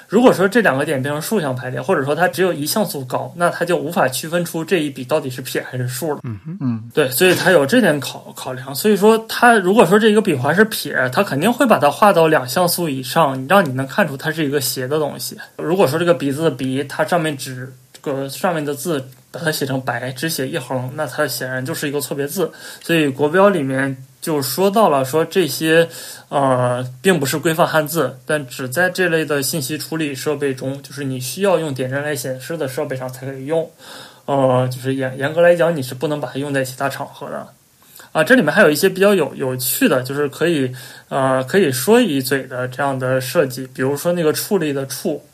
如果说这两个点变成竖向排列，或者说它只有一像素高，那它就无法区分出这一笔到底是撇还是竖了。嗯嗯，对，所以它有这点考考量。所以说，它如果说这一个笔画是撇，它肯定会把它画到两像素以上，让你能看出它是一个斜的东西。如果说这个鼻子的鼻，它上面只这个上面的字把它写成白，只写一横，那它显然就是一个错别字。所以国标里面。就说到了，说这些，呃，并不是规范汉字，但只在这类的信息处理设备中，就是你需要用点阵来显示的设备上才可以用，呃，就是严严格来讲，你是不能把它用在其他场合的，啊，这里面还有一些比较有有趣的，就是可以，呃，可以说一嘴的这样的设计，比如说那个处理的处，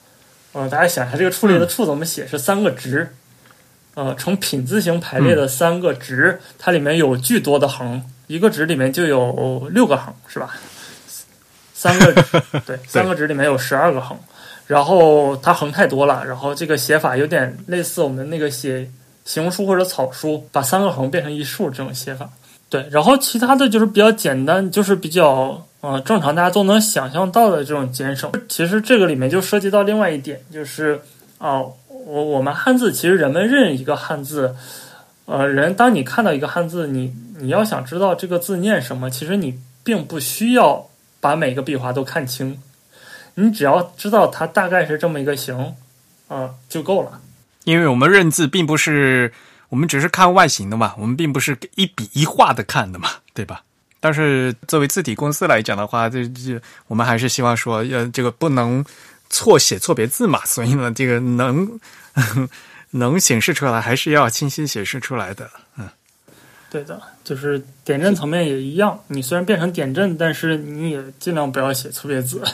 呃，大家想一下，这个处理的处怎么写？是三个直，呃，呈品字形排列的三个直，它里面有巨多的横。一个值里面就有六个横，是吧？三个 对，三个值里面有十二个横，然后它横太多了，然后这个写法有点类似我们那个写形容书或者草书，把三个横变成一竖这种写法。对，然后其他的就是比较简单，就是比较呃正常，大家都能想象到的这种减省。其实这个里面就涉及到另外一点，就是啊，我我们汉字其实人们认一个汉字。呃，人，当你看到一个汉字，你你要想知道这个字念什么，其实你并不需要把每个笔画都看清，你只要知道它大概是这么一个形，啊，就够了。因为我们认字并不是我们只是看外形的嘛，我们并不是一笔一画的看的嘛，对吧？但是作为字体公司来讲的话，这这我们还是希望说，呃，这个不能错写错别字嘛，所以呢，这个能。能显示出来，还是要清晰显示出来的。嗯，对的，就是点阵层面也一样。你虽然变成点阵，但是你也尽量不要写错别字。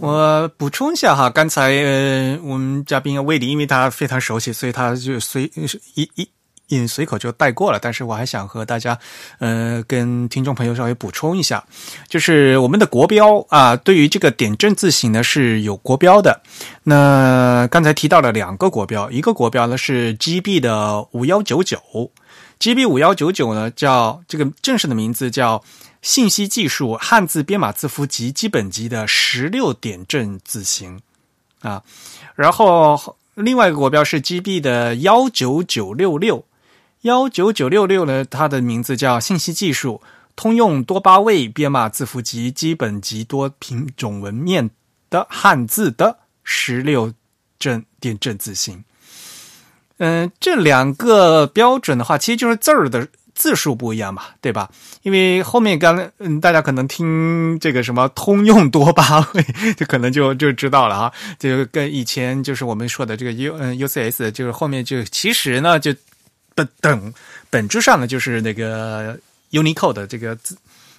我补充一下哈，刚才呃，我们嘉宾魏迪，因为他非常熟悉，所以他就随一一。引随口就带过了，但是我还想和大家，呃，跟听众朋友稍微补充一下，就是我们的国标啊，对于这个点阵字形呢是有国标的。那刚才提到了两个国标，一个国标呢是 GB 的五幺九九，GB 五幺九九呢叫这个正式的名字叫信息技术汉字编码字符集基本级的十六点阵字形啊，然后另外一个国标是 GB 的幺九九六六。幺九九六六呢，它的名字叫信息技术通用多八位编码字符集基本级多品种文面的汉字的十六正点阵字形。嗯，这两个标准的话，其实就是字儿的字数不一样嘛，对吧？因为后面刚嗯，大家可能听这个什么通用多八位，就可能就就知道了啊。就跟以前就是我们说的这个 U 嗯 UCS，就是后面就其实呢就。等本质上呢，就是那个 Unicode 的这个字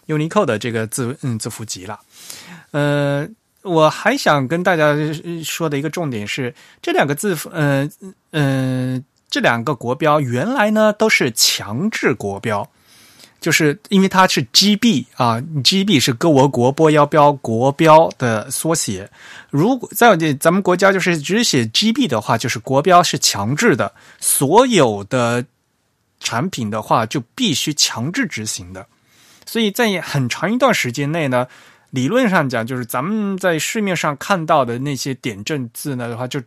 ，Unicode 的这个字嗯字符集了。呃，我还想跟大家说的一个重点是，这两个字符，嗯嗯，这两个国标原来呢都是强制国标，就是因为它是 GB 啊，GB 是各我国波腰标国标的缩写。如果在咱们国家就是只写 GB 的话，就是国标是强制的，所有的。产品的话就必须强制执行的，所以在很长一段时间内呢，理论上讲，就是咱们在市面上看到的那些点阵字呢的话，就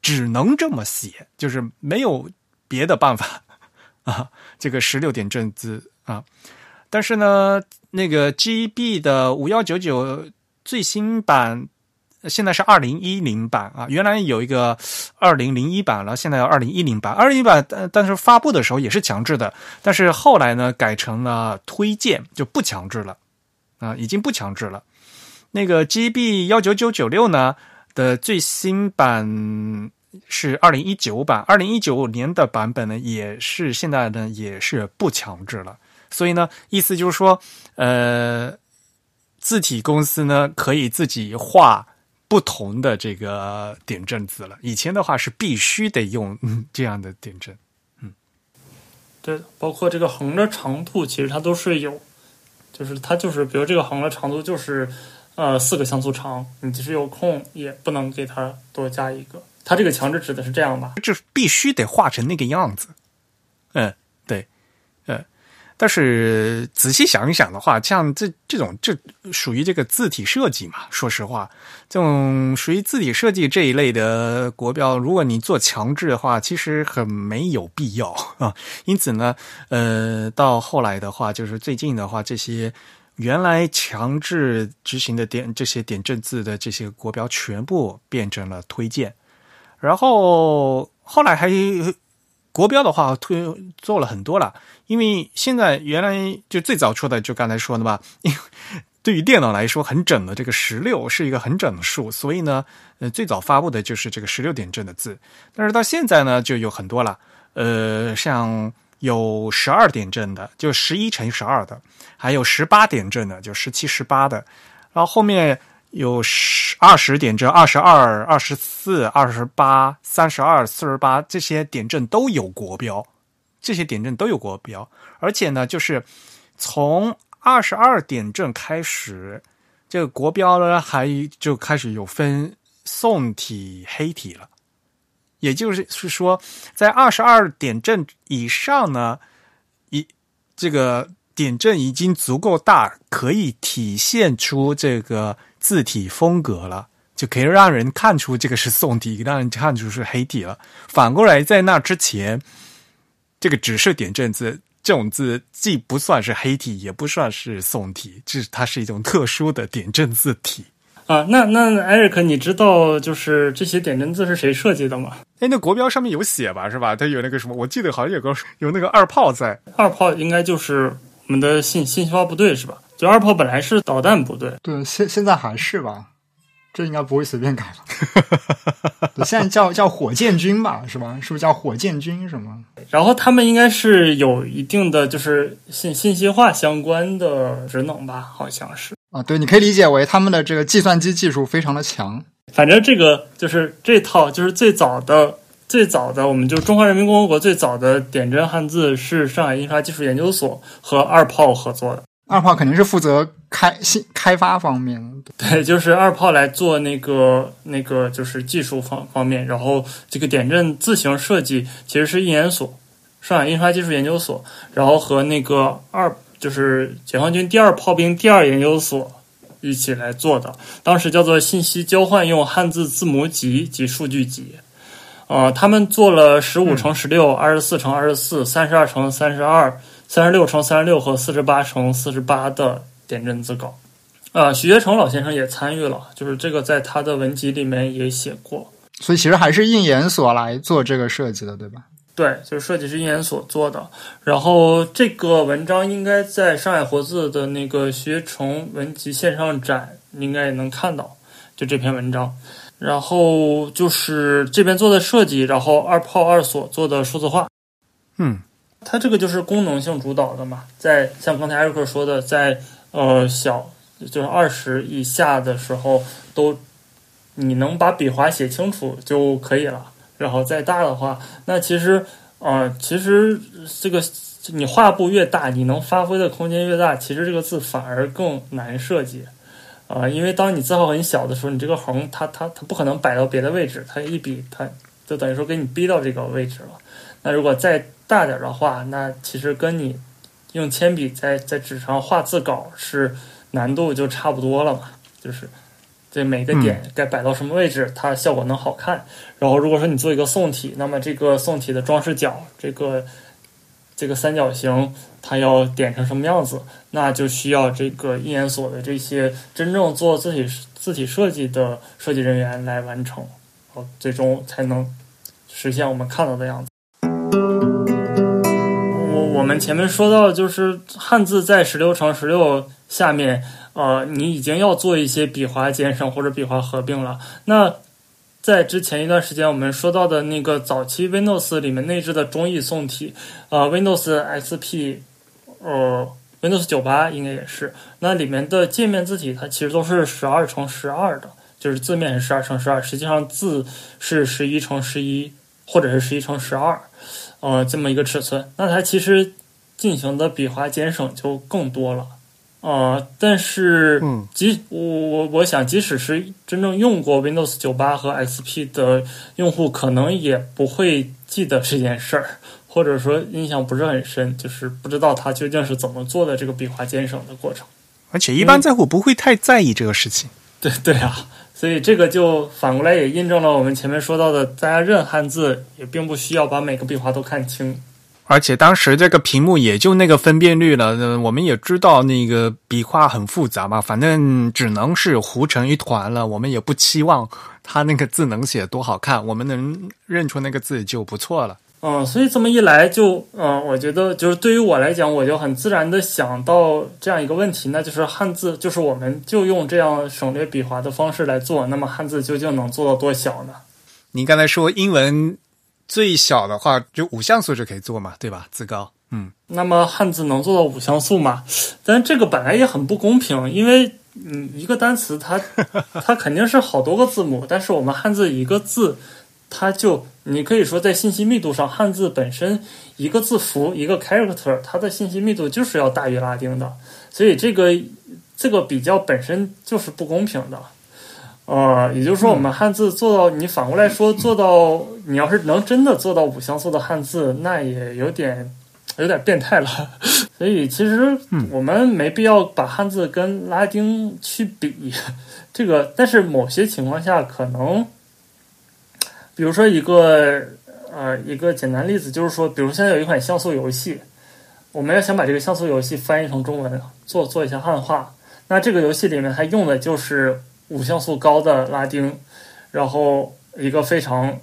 只能这么写，就是没有别的办法 啊。这个十六点阵字啊，但是呢，那个 GB 的五幺九九最新版。现在是二零一零版啊，原来有一个二零零一版了，现在要二零一零版。二零一版，但但是发布的时候也是强制的，但是后来呢改成了推荐，就不强制了啊，已经不强制了。那个 GB 幺九九九六呢的最新版是二零一九版，二零一九年的版本呢也是现在呢也是不强制了。所以呢，意思就是说，呃，字体公司呢可以自己画。不同的这个点阵字了，以前的话是必须得用这样的点阵，嗯，对，包括这个横的长度，其实它都是有，就是它就是，比如这个横的长度就是呃四个像素长，你即使有空也不能给它多加一个，它这个强制指的是这样吧？这必须得画成那个样子，嗯，对，嗯。但是仔细想一想的话，像这这种这属于这个字体设计嘛？说实话，这种属于字体设计这一类的国标，如果你做强制的话，其实很没有必要 啊。因此呢，呃，到后来的话，就是最近的话，这些原来强制执行的点这些点阵字的这些国标，全部变成了推荐，然后后来还。国标的话推做了很多了，因为现在原来就最早出的就刚才说的吧，因为对于电脑来说很整的这个十六是一个很整数，所以呢，呃，最早发布的就是这个十六点阵的字，但是到现在呢就有很多了，呃，像有十二点阵的，就十一乘十二的，还有十八点阵的，就十七十八的，然后后面。有十二十点阵、二十二、二十四、二十八、三十二、四十八这些点阵都有国标，这些点阵都有国标，而且呢，就是从二十二点阵开始，这个国标呢还就开始有分宋体、黑体了，也就是是说，在二十二点阵以上呢，一这个点阵已经足够大，可以体现出这个。字体风格了，就可以让人看出这个是宋体，让人看出是黑体了。反过来，在那之前，这个只是点阵字，这种字既不算是黑体，也不算是宋体，这它是一种特殊的点阵字体啊。那那艾瑞克，你知道就是这些点阵字是谁设计的吗？哎，那国标上面有写吧？是吧？它有那个什么？我记得好像有个有那个二炮在。二炮应该就是我们的信信息化部队是吧？就二炮本来是导弹部队，对，现现在还是吧，这应该不会随便改了。现在叫叫火箭军吧，是吧？是不是叫火箭军什么？然后他们应该是有一定的就是信信息化相关的职能吧，好像是啊。对，你可以理解为他们的这个计算机技术非常的强。反正这个就是这套就是最早的最早的，我们就中华人民共和国最早的点阵汉字是上海印刷技术研究所和二炮合作的。二炮肯定是负责开新开发方面的，对，就是二炮来做那个那个就是技术方方面，然后这个点阵自行设计其实是印研所，上海印刷技术研究所，然后和那个二就是解放军第二炮兵第二研究所一起来做的，当时叫做信息交换用汉字字母集及数据集，呃，他们做了十五乘十六、二十四乘二十四、三十二乘三十二。三十六乘三十六和四十八乘四十八的点阵字稿，呃，徐学成老先生也参与了，就是这个在他的文集里面也写过。所以其实还是印研所来做这个设计的，对吧？对，就是设计是印研所做的。然后这个文章应该在上海活字的那个许学成文集线上展应该也能看到，就这篇文章。然后就是这边做的设计，然后二炮二所做的数字化。嗯。它这个就是功能性主导的嘛，在像刚才艾瑞克说的，在呃小就是二十以下的时候，都你能把笔划写清楚就可以了。然后再大的话，那其实呃其实这个你画布越大，你能发挥的空间越大，其实这个字反而更难设计啊，因为当你字号很小的时候，你这个横它它它不可能摆到别的位置，它一笔它就等于说给你逼到这个位置了。那如果再大点的话，那其实跟你用铅笔在在纸上画字稿是难度就差不多了嘛，就是这每个点该摆到什么位置，它效果能好看。然后如果说你做一个宋体，那么这个宋体的装饰角，这个这个三角形，它要点成什么样子，那就需要这个一研所的这些真正做字体字体设计的设计人员来完成，好，最终才能实现我们看到的样子。我们前面说到，就是汉字在十六乘十六下面，呃，你已经要做一些笔画减省或者笔画合并了。那在之前一段时间，我们说到的那个早期 Windows 里面内置的中译宋体，呃，Windows XP，呃，Windows 九八应该也是，那里面的界面字体它其实都是十二乘十二的，就是字面是十二乘十二，实际上字是十一乘十一或者是十一乘十二。呃，这么一个尺寸，那它其实进行的笔画减省就更多了。呃，但是，嗯，即我我我想，即使是真正用过 Windows 九八和 XP 的用户，可能也不会记得这件事儿，或者说印象不是很深，就是不知道它究竟是怎么做的这个笔画减省的过程。而且一般在乎不会太在意这个事情。对对啊。所以这个就反过来也印证了我们前面说到的，大家认汉字也并不需要把每个笔画都看清。而且当时这个屏幕也就那个分辨率了，我们也知道那个笔画很复杂嘛，反正只能是糊成一团了。我们也不期望它那个字能写多好看，我们能认出那个字就不错了。嗯，所以这么一来，就嗯，我觉得就是对于我来讲，我就很自然的想到这样一个问题，那就是汉字，就是我们就用这样省略笔划的方式来做，那么汉字究竟能做到多小呢？您刚才说英文最小的话，就五像素就可以做嘛，对吧？字高，嗯，那么汉字能做到五像素吗？但这个本来也很不公平，因为嗯，一个单词它 它肯定是好多个字母，但是我们汉字一个字。它就，你可以说在信息密度上，汉字本身一个字符一个 character，它的信息密度就是要大于拉丁的，所以这个这个比较本身就是不公平的，呃，也就是说，我们汉字做到，你反过来说做到，你要是能真的做到五像素的汉字，那也有点有点变态了。所以其实我们没必要把汉字跟拉丁去比，这个，但是某些情况下可能。比如说一个呃一个简单例子，就是说，比如现在有一款像素游戏，我们要想把这个像素游戏翻译成中文，做做一下汉化，那这个游戏里面它用的就是五像素高的拉丁，然后一个非常。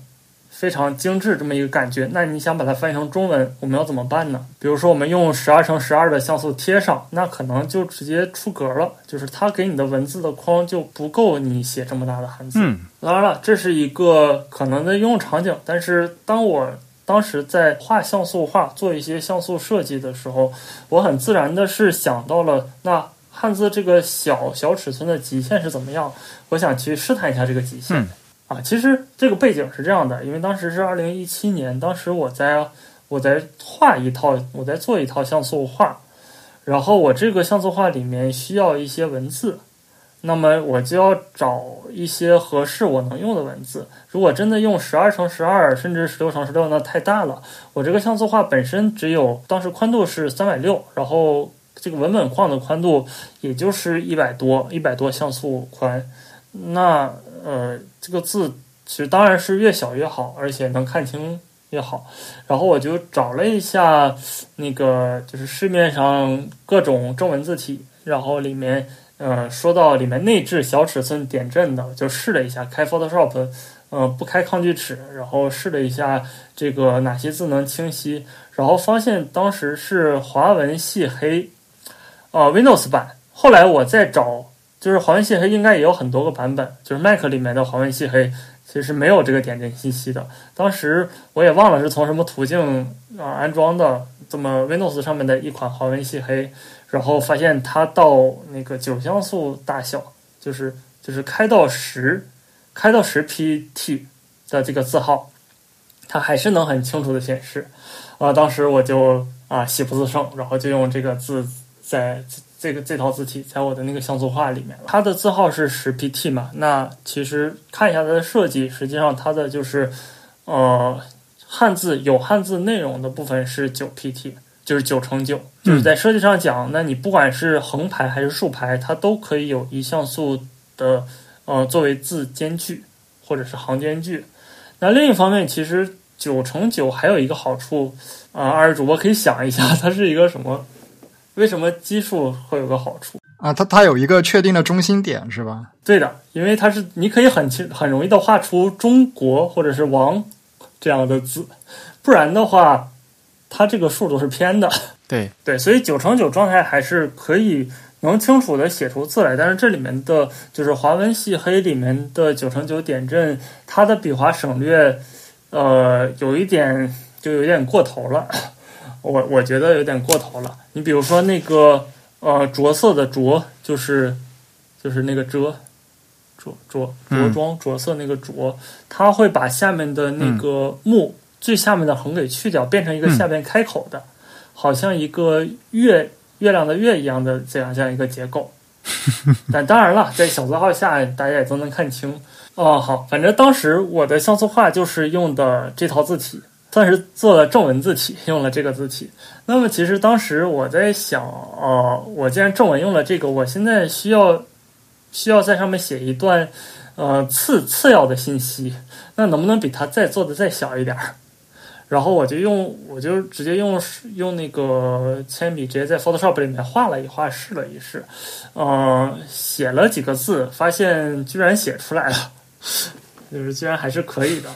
非常精致这么一个感觉，那你想把它翻译成中文，我们要怎么办呢？比如说我们用十二乘十二的像素贴上，那可能就直接出格了，就是它给你的文字的框就不够你写这么大的汉字。嗯，当然了，这是一个可能的应用场景，但是当我当时在画像素画、做一些像素设计的时候，我很自然的是想到了那汉字这个小小尺寸的极限是怎么样，我想去试探一下这个极限。啊，其实这个背景是这样的，因为当时是二零一七年，当时我在我在画一套，我在做一套像素画，然后我这个像素画里面需要一些文字，那么我就要找一些合适我能用的文字。如果真的用十二乘十二，甚至十六乘十六，那太大了。我这个像素画本身只有当时宽度是三百六，然后这个文本框的宽度也就是一百多，一百多像素宽，那。呃，这个字其实当然是越小越好，而且能看清越好。然后我就找了一下那个，就是市面上各种中文字体，然后里面呃说到里面内置小尺寸点阵的，就试了一下开 Photoshop，呃不开抗锯齿，然后试了一下这个哪些字能清晰，然后发现当时是华文细黑，呃 Windows 版。后来我再找。就是华文系黑应该也有很多个版本，就是 Mac 里面的华文系黑其实没有这个点阵信息的。当时我也忘了是从什么途径啊安装的，这么 Windows 上面的一款华文系黑，然后发现它到那个九像素大小，就是就是开到十，开到十 pt 的这个字号，它还是能很清楚的显示。啊，当时我就啊喜不自胜，然后就用这个字在。这个这套字体在我的那个像素画里面，它的字号是十 pt 嘛？那其实看一下它的设计，实际上它的就是，呃，汉字有汉字内容的部分是九 pt，就是九乘九，就是在设计上讲，那你不管是横排还是竖排，它都可以有一像素的呃作为字间距或者是行间距。那另一方面，其实九乘九还有一个好处啊、二位主播可以想一下，它是一个什么？为什么基数会有个好处？啊，它它有一个确定的中心点是吧？对的，因为它是你可以很轻很容易的画出中国或者是王这样的字，不然的话，它这个数都是偏的。对，对，所以九乘九状态还是可以能清楚的写出字来，但是这里面的就是华文系黑里面的九乘九点阵，它的笔画省略，呃，有一点就有点过头了，我我觉得有点过头了。你比如说那个呃着色的着，就是就是那个遮。着着着装着色那个着，它会把下面的那个木、最下面的横给去掉，变成一个下边开口的，好像一个月月亮的月一样的这样这样一个结构。但当然了，在小字号下大家也都能看清。哦，好，反正当时我的像素画就是用的这套字体，算是做了正文字体，用了这个字体。那么其实当时我在想，哦、我既然正文用了这个，我现在需要需要在上面写一段呃次次要的信息，那能不能比它再做的再小一点儿？然后我就用，我就直接用用那个铅笔，直接在 Photoshop 里面画了一画，试了一试，嗯、写了几个字，发现居然写出来了，就是居然还是可以的。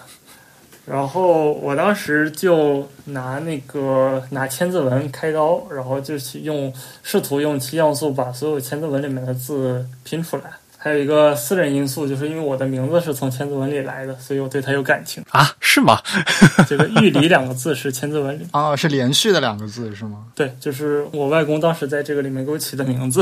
然后我当时就拿那个拿千字文开刀，然后就去用试图用七像素把所有千字文里面的字拼出来。还有一个私人因素，就是因为我的名字是从千字文里来的，所以我对它有感情。啊，是吗？这个“玉里”两个字是千字文里，啊，是连续的两个字是吗？对，就是我外公当时在这个里面给我起的名字。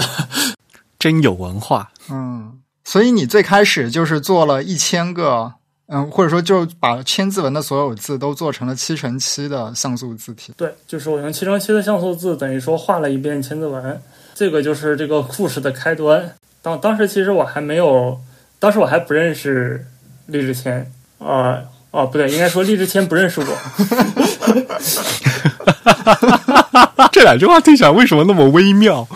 真有文化。嗯，所以你最开始就是做了一千个，嗯，或者说就把千字文的所有字都做成了七乘七的像素字体。对，就是我用七乘七的像素字，等于说画了一遍千字文。这个就是这个故事的开端。当当时其实我还没有，当时我还不认识厉志谦，啊、哦，不对，应该说厉志谦不认识我。这两句话听起来为什么那么微妙？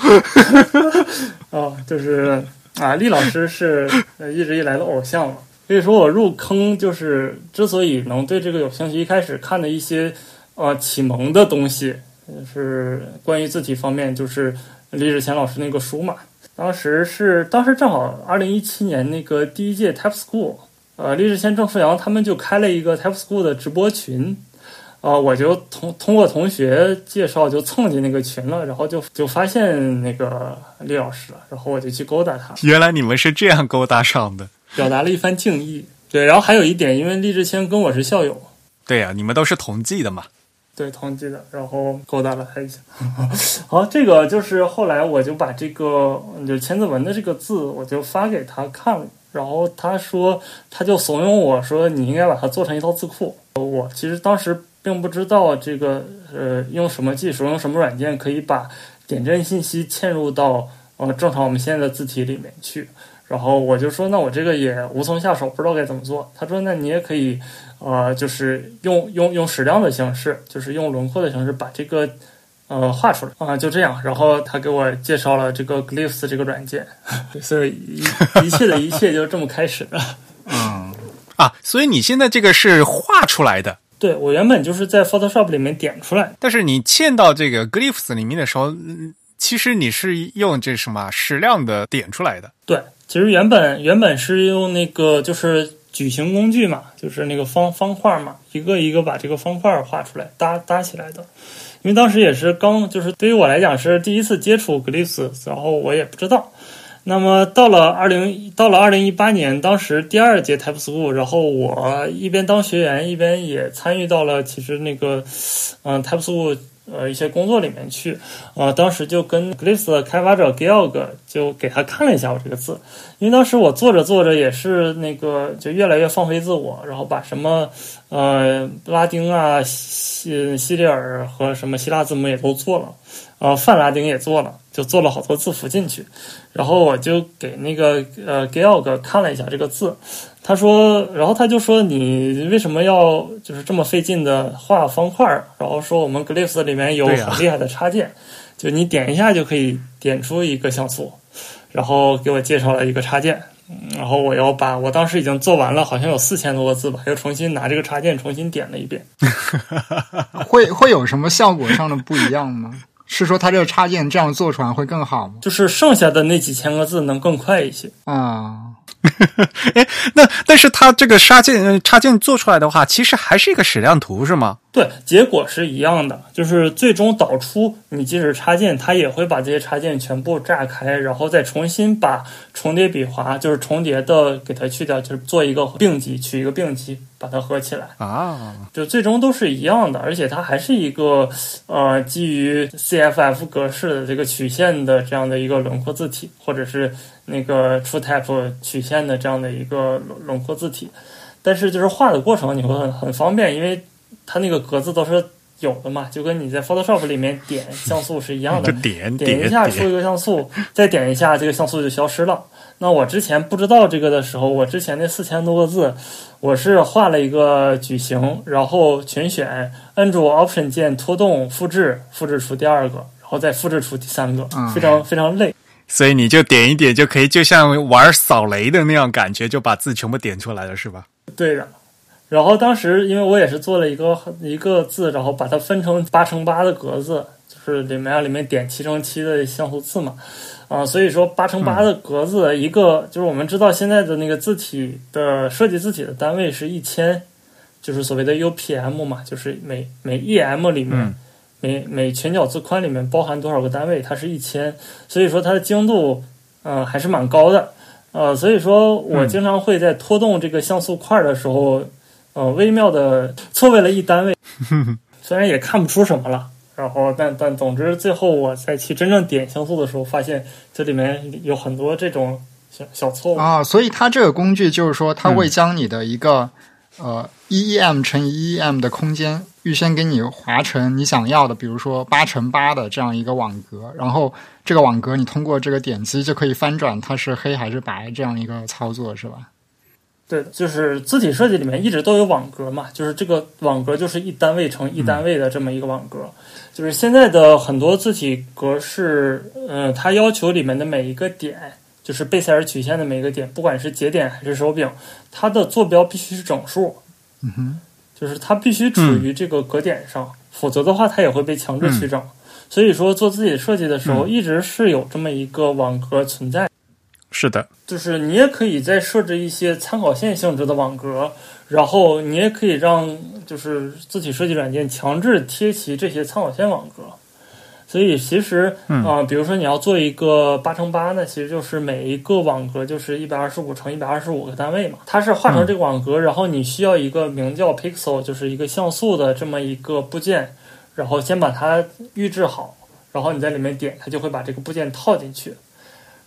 哦，就是啊，厉老师是呃一直以来的偶像嘛。所以说我入坑就是之所以能对这个有兴趣，一开始看的一些呃启蒙的东西，就是关于字体方面，就是李志贤老师那个书嘛。当时是当时正好二零一七年那个第一届 Type School，呃，李志贤、郑富阳他们就开了一个 Type School 的直播群。啊、我就通通过同学介绍就蹭进那个群了，然后就就发现那个厉老师了，然后我就去勾搭他，原来你们是这样勾搭上的。表达了一番敬意。对，然后还有一点，因为厉志谦跟我是校友，对呀、你们都是同济的嘛。对，同济的，然后勾搭了他一下。好，这个就是后来我就把这个就千字文的这个字，我就发给他看了，然后他说他就怂恿我说你应该把它做成一套字库。我其实当时并不知道这个呃用什么技术，用什么软件可以把点阵信息嵌入到呃正常我们现在的字体里面去。然后我就说，那我这个也无从下手，不知道该怎么做。他说，那你也可以，呃，就是用用用矢量的形式，就是用轮廓的形式把这个呃画出来啊、就这样。然后他给我介绍了这个 Glyphs 这个软件，所以一一切的一切就这么开始了。嗯，啊，所以你现在这个是画出来的，对我原本就是在 Photoshop 里面点出来，但是你嵌到这个 Glyphs 里面的时候，嗯其实你是用这什么矢量的点出来的。对，其实原本原本是用那个就是矩形工具嘛，就是那个方方块嘛，一个一个把这个方块画出来搭搭起来的。因为当时也是刚，就是对于我来讲是第一次接触 Glyphs，然后我也不知道。那么到了二零到了二零一八年，当时第二届 Type School，然后我一边当学员，一边也参与到了其实那个嗯、Type School 呃一些工作里面去。呃，当时就跟 g l i s 的开发者 Georg 就给他看了一下我这个字，因为当时我做着做着也是那个就越来越放飞自我，然后把什么呃拉丁啊、西西里尔和什么希腊字母也都做了，呃泛拉丁也做了，就做了好多字符进去。然后我就给那个呃 Georg 看了一下这个字，他说，然后他就说你为什么要就是这么费劲的画方块儿？然后说我们 Glyphs 里面有很厉害的插件，就你点一下就可以点出一个像素，然后给我介绍了一个插件。嗯然后我要把我当时已经做完了，好像有四千多个字吧，又重新拿这个插件重新点了一遍。会会有什么效果上的不一样吗？是说它这个插件这样做出来会更好吗？就是剩下的那几千个字能更快一些。啊、哎那但是它这个插件呃插件做出来的话，其实还是一个矢量图是吗？对，结果是一样的，就是最终导出你即使插件，它也会把这些插件全部炸开，然后再重新把重叠笔划，就是重叠的给它去掉，就是做一个并集，取一个并集，把它合起来。啊，就最终都是一样的，而且它还是一个呃基于 CFF 格式的这个曲线的这样的一个轮廓字体，或者是那个 TrueType 曲线的这样的一个轮轮廓字体。但是就是画的过程你会很很方便，因为它那个格子都是有的嘛，就跟你在 Photoshop 里面点 像素是一样的就，点点一下出一个像素，再点一下这个像素就消失了。那我之前不知道这个的时候，我之前那四千多个字，我是画了一个矩形，然后全选，摁住 Option 键拖动复制，复制出第二个，然后再复制出第三个嗯，非常非常累。所以你就点一点就可以，就像玩扫雷的那样感觉，就把字全部点出来了，是吧？对的。然后当时因为我也是做了一个一个字，然后把它分成八乘八的格子，就是里面让里面点七乘七的像素字嘛，啊、所以说八乘八的格子一个、就是我们知道现在的那个字体的设计字体的单位是一千，就是所谓的 UPM 嘛，就是每每 EM 里面、嗯。每每全角字宽里面包含多少个单位，它是一千，所以说它的精度嗯、呃还是蛮高的。呃，所以说我嗯。经常会在拖动这个像素块的时候，呃，微妙的错位了一单位，虽然也看不出什么了。然后，但但总之，最后我在去真正点像素的时候，发现这里面有很多这种小小错误。啊，所以它这个工具就是说，它会将你的一个、呃一 em 乘以一 em 的空间预先给你划成你想要的，比如说八乘八的这样一个网格，然后这个网格你通过这个点击就可以翻转它是黑还是白这样一个操作，是吧？对，就是字体设计里面一直都有网格嘛，就是这个网格就是一单位乘一单位的这么一个网格。就是现在的很多字体格式，嗯、它要求里面的每一个点，就是贝塞尔曲线的每一个点，不管是节点还是手柄，它的坐标必须是整数，嗯哼，就是它必须处于这个格点上，否则的话它也会被强制取整。所以说做字体设计的时候，一直是有这么一个网格存在。是的，就是你也可以再设置一些参考线性质的网格，然后你也可以让就是字体设计软件强制贴齐这些参考线网格。所以其实嗯啊、比如说你要做一个八乘八呢，其实就是每一个网格就是一百二十五乘一百二十五个单位嘛。它是画成这个网格，然后你需要一个名叫 pixel，就是一个像素的这么一个部件，然后先把它预制好，然后你在里面点，它就会把这个部件套进去。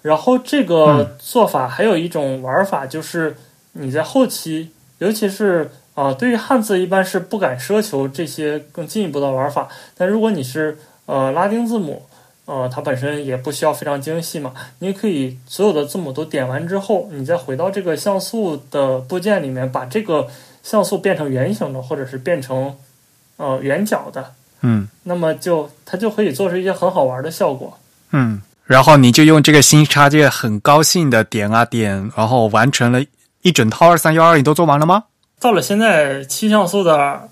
然后这个做法还有一种玩法，就是你在后期，尤其是啊、对于汉字一般是不敢奢求这些更进一步的玩法。但如果你是呃拉丁字母，呃，它本身也不需要非常精细嘛，你也可以所有的字母都点完之后，你再回到这个像素的部件里面，把这个像素变成圆形的，或者是变成呃圆角的，嗯那么就它就可以做出一些很好玩的效果。嗯，然后你就用这个新插件，很高兴的点啊点，然后完成了一整套二三幺二，你都做完了吗？到了现在，七像素的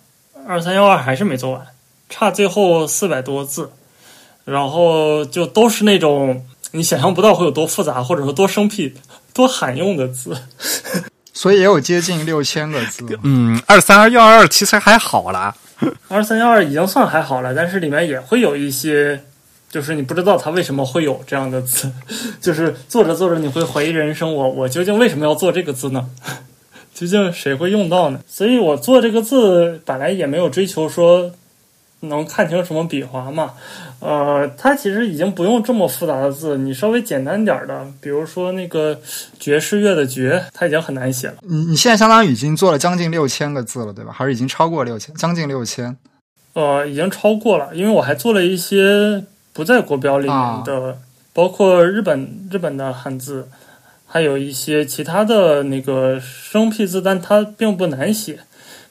二三幺二还是没做完，差最后四百多字，然后就都是那种你想象不到会有多复杂，或者说多生僻、多罕用的字。所以也有接近六千个字。嗯，二三二幺二其实还好啦。二三幺二已经算还好了，但是里面也会有一些，就是你不知道它为什么会有这样的字，就是做着做着你会怀疑人生，我我究竟为什么要做这个字呢？究竟谁会用到呢？所以我做这个字本来也没有追求说能看清什么笔划嘛，呃，它其实已经不用这么复杂的字，你稍微简单点儿的，比如说那个爵士乐的爵，它已经很难写了。你你现在相当于已经做了将近六千个字了，对吧？还是已经超过六千，将近六千。呃，已经超过了，因为我还做了一些不在国标里面的包括日本日本的汉字，还有一些其他的那个生僻字，但它并不难写。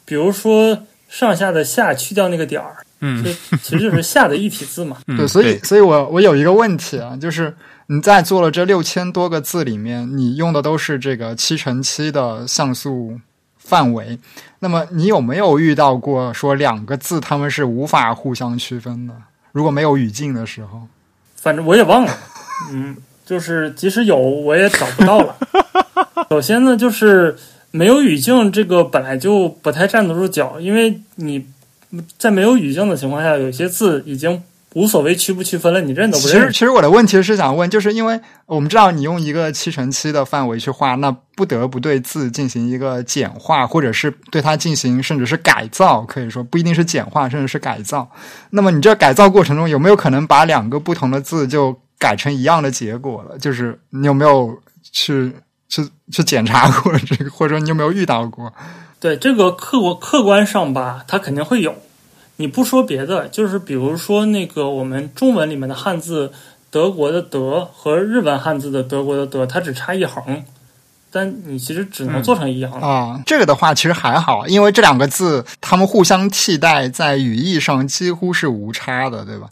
比如说上下的下去掉那个点儿，嗯这其实就是下的一体字嘛。嗯，对，所以所以我我有一个问题啊，就是你在做了这六千多个字里面，你用的都是这个七乘七的像素范围，那么你有没有遇到过说两个字它们是无法互相区分的？如果没有语境的时候，反正我也忘了，嗯，就是即使有我也找不到了。首先呢，就是没有语境，这个本来就不太站得住脚，因为你在没有语境的情况下，有些字已经无所谓区不区分了，你认都不认其实，其实我的问题是想问，就是因为我们知道你用一个七乘七的范围去画，那不得不对字进行一个简化，或者是对它进行甚至是改造，可以说不一定是简化，甚至是改造。那么你这改造过程中有没有可能把两个不同的字就改成一样的结果了？就是你有没有去去去检查过这个，或者说你有没有遇到过？对这个客观客观上吧，它肯定会有。你不说别的，就是比如说那个我们中文里面的汉字，德国的“德”和日本汉字的“德国的德”，它只差一横，但你其实只能做成一样了。啊，这个的话其实还好，因为这两个字它们互相替代，在语义上几乎是无差的，对吧？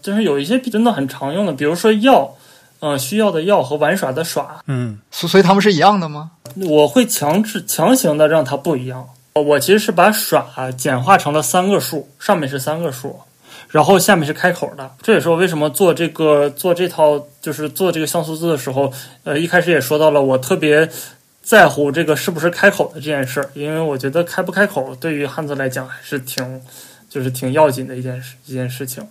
就是有一些真的很常用的，比如说要，呃，需要的要和玩耍的耍，嗯所所以它们是一样的吗？我会强制强行的让它不一样。我其实是把耍简化成了三个数，上面是三个数，然后下面是开口的。这也是我为什么做这个做这套就是做这个像素字的时候，呃，一开始也说到了，我特别在乎这个是不是开口的这件事，因为我觉得开不开口对于汉字来讲还是挺就是挺要紧的一件事一件事情。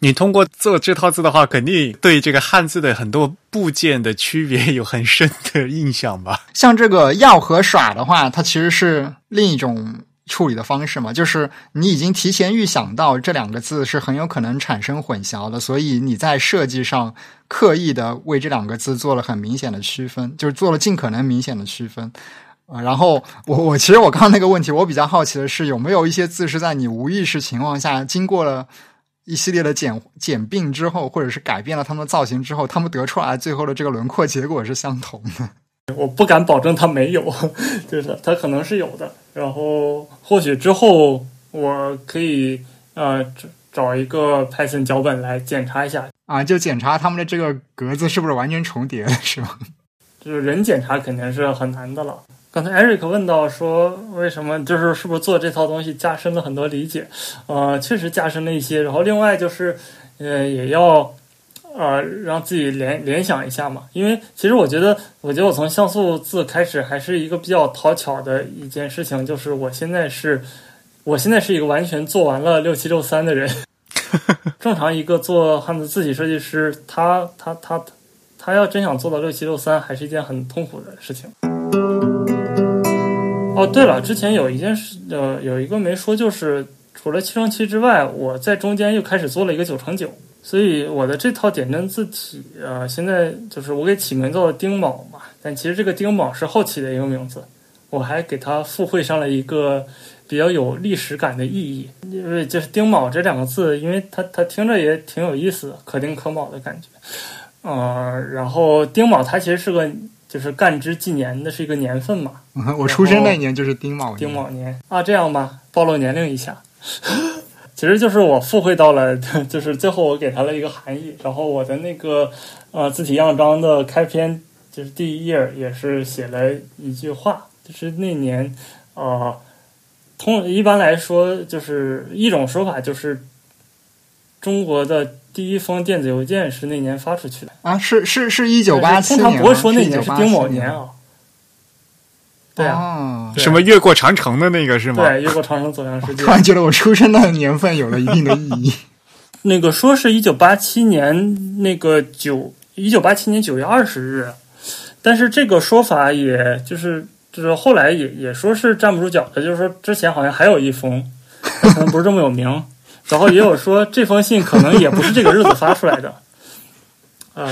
你通过做这套字的话，肯定对这个汉字的很多部件的区别有很深的印象吧？像这个要和耍的话，它其实是另一种处理的方式嘛，就是你已经提前预想到这两个字是很有可能产生混淆的，所以你在设计上刻意的为这两个字做了很明显的区分，就是做了尽可能明显的区分。啊、然后我我其实我刚刚那个问题，我比较好奇的是有没有一些字是在你无意识情况下经过了。一系列的简简并之后，或者是改变了它们的造型之后，它们得出来最后的这个轮廓结果是相同的。我不敢保证它没有，就是它可能是有的。然后或许之后我可以呃找找一个 Python 脚本来检查一下，啊，就检查他们的这个格子是不是完全重叠的，是吧？就是人检查肯定是很难的了。刚才 Eric 问到说，为什么就是是不是做这套东西加深了很多理解？呃，确实加深了一些。然后另外就是，呃，也要呃让自己联联想一下嘛。因为其实我觉得，我觉得我从像素字开始还是一个比较讨巧的一件事情，就是我现在是，我现在是一个完全做完了六七六三的人。正常一个做汉字字体设计师，他他他他要真想做到六七六三，还是一件很痛苦的事情。哦，对了，之前有一件事，呃，有一个没说，就是除了七乘七之外，我在中间又开始做了一个九乘九，所以我的这套点阵字体，呃，现在就是我给起名叫丁卯嘛，但其实这个丁卯是后起的一个名字，我还给它附会上了一个比较有历史感的意义，因为就是丁卯这两个字，因为它它听着也挺有意思，可丁可卯的感觉，呃，然后丁卯它其实是个就是干支纪年的是一个年份嘛，我出生那年就是丁卯年。丁卯年啊，这样吧，暴露年龄一下，其实就是我附会到了，就是最后我给它了一个含义，然后我的那个呃字体样章的开篇就是第一页也是写了一句话，就是那年呃，通一般来说就是一种说法就是中国的第一封电子邮件是那年发出去的，啊，是是是一九八七年吗，常不会说那年是丁卯年啊，对啊。啊。什么越过长城的那个是吗？对，越过长城走向世界 突。然觉得我出生的年份有了一定的意义。那个说是一九八七年那个九一九八七年九月二十日，但是这个说法也就是就是后来也也说是站不住脚的，就是说之前好像还有一封，可能不是这么有名，然后也有说这封信可能也不是这个日子发出来的，啊、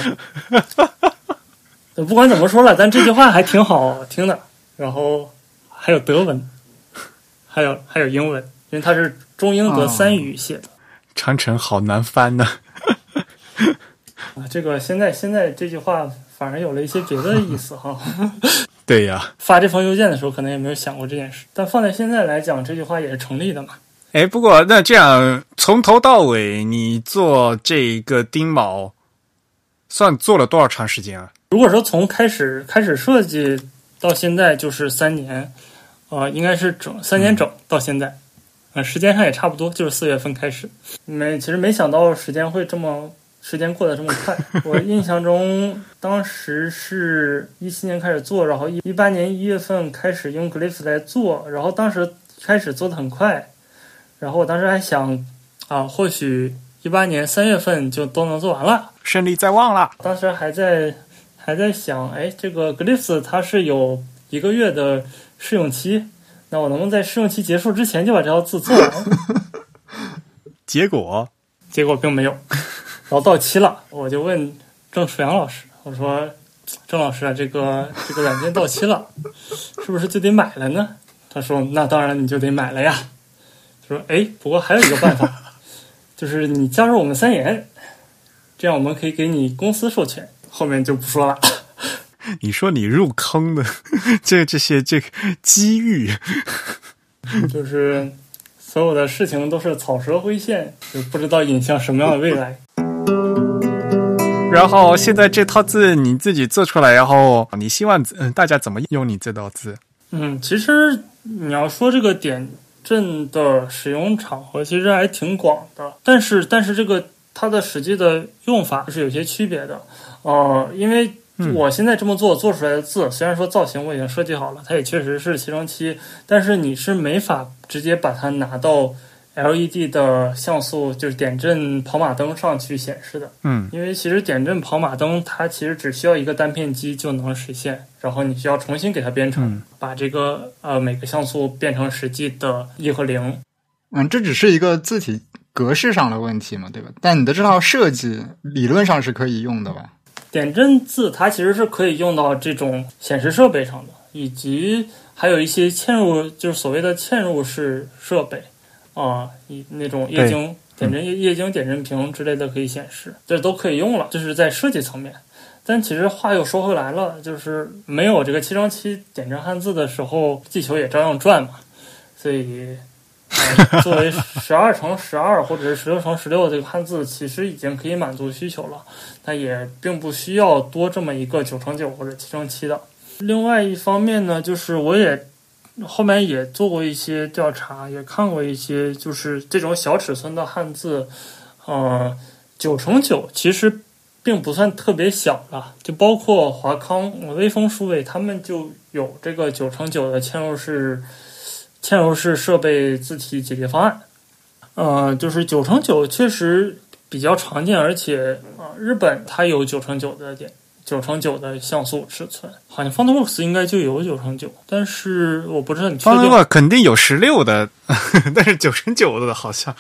不管怎么说了，但这句话还挺好听的，然后还有德文，还有还有英文，因为它是中英德三语写的。长城好难翻呢。啊，这个现在现在这句话反而有了一些别的意思哈。对呀，发这封邮件的时候可能也没有想过这件事，但放在现在来讲，这句话也是成立的嘛。哎，不过那这样从头到尾你做这个钉铆，算做了多少长时间啊？如果说从开始开始设计到现在就是三年，呃，应该是整三年整到现在，呃，时间上也差不多，就是四月份开始。没，其实没想到时间会这么，时间过得这么快。我印象中当时是一七年开始做，然后一一八年一月份开始用 Glyph 来做，然后当时开始做的很快，然后我当时还想啊，或许一八年三月份就都能做完了。胜利在望了。当时还在还在想，哎，这个 Glyphs 它是有一个月的试用期，那我能不能在试用期结束之前就把这套字做完？结果结果并没有，然后到期了，我就问郑楚阳老师，我说郑老师啊，这个这个软件到期了，是不是就得买了呢？他说那当然你就得买了呀。他说哎，不过还有一个办法，就是你加入我们三研。这样我们可以给你公司授权，后面就不说了。你说你入坑的这这些这个机遇，就是所有的事情都是草蛇灰线，就不知道引向什么样的未来。然后现在这套字你自己做出来，然后你希望嗯大家怎么用你这套字？嗯，其实你要说这个点阵的使用场合，其实还挺广的，但是但是这个。它的实际的用法是有些区别的，呃，因为我现在这么做做出来的字，虽然说造型我已经设计好了，它也确实是七乘七，但是你是没法直接把它拿到 LED 的像素，就是点阵跑马灯上去显示的。嗯，因为其实点阵跑马灯它其实只需要一个单片机就能实现，然后你需要重新给它编程，把这个呃每个像素变成实际的一和零。嗯，这只是一个字体。格式上的问题嘛，对吧？但你的这套设计理论上是可以用的吧？点阵字它其实是可以用到这种显示设备上的，以及还有一些嵌入，就是所谓的嵌入式设备啊，以那种液晶点阵液液晶点阵屏之类的可以显示，这都可以用了。就是在设计层面，但其实话又说回来了，就是没有这个七乘七点阵汉字的时候，地球也照样转嘛，所以。作为十二乘十二或者是十六乘十六这个汉字，其实已经可以满足需求了。它也并不需要多这么一个九乘九或者七乘七的。另外一方面呢，就是我也后面也做过一些调查，也看过一些，就是这种小尺寸的汉字，呃，九乘九其实并不算特别小了。就包括华康、微风数位，他们就有这个九乘九的嵌入式。嵌入式设备字体解决方案，呃，就是九乘九确实比较常见，而且啊，日本它有九乘九的点，九乘九的像素尺寸，好像 FontWorks 应该就有九乘九，但是我不是很确定。FontWorks 肯定有十六的，但是九乘九的好像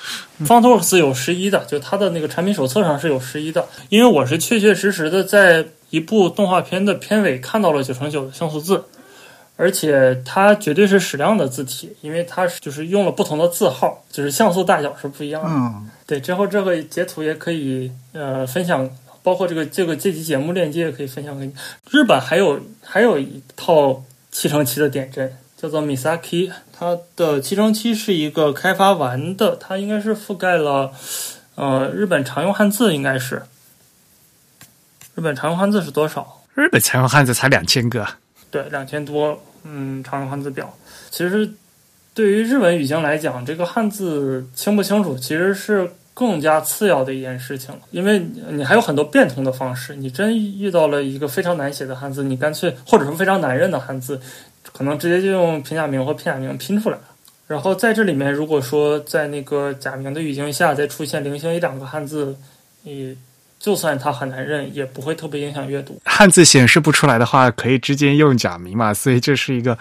FontWorks 有十一的，就它的那个产品手册上是有十一的，因为我是确确实实的在一部动画片的片尾看到了九乘九的像素字。而且它绝对是矢量的字体，因为它是就是用了不同的字号，就是像素大小是不一样的。嗯，对，之后这个截图也可以呃分享，包括这个这个这期节目链接也可以分享给你。日本还有还有一套七乘七的点阵，叫做 Misaki，它的七乘七是一个开发完的，它应该是覆盖了呃日本常用汉字，应该是日本常用汉字是多少？日本常用汉字才两千个。对，两千多，嗯，常用汉字表。其实，对于日文语境来讲，这个汉字清不清楚，其实是更加次要的一件事情了。因为你还有很多变通的方式。你真遇到了一个非常难写的汉字，你干脆或者说非常难认的汉字，可能直接就用平假名或片假名拼出来了。然后在这里面，如果说在那个假名的语境下再出现零星一两个汉字，你。就算它很难认，也不会特别影响阅读。汉字显示不出来的话，可以直接用假名嘛？所以这是一个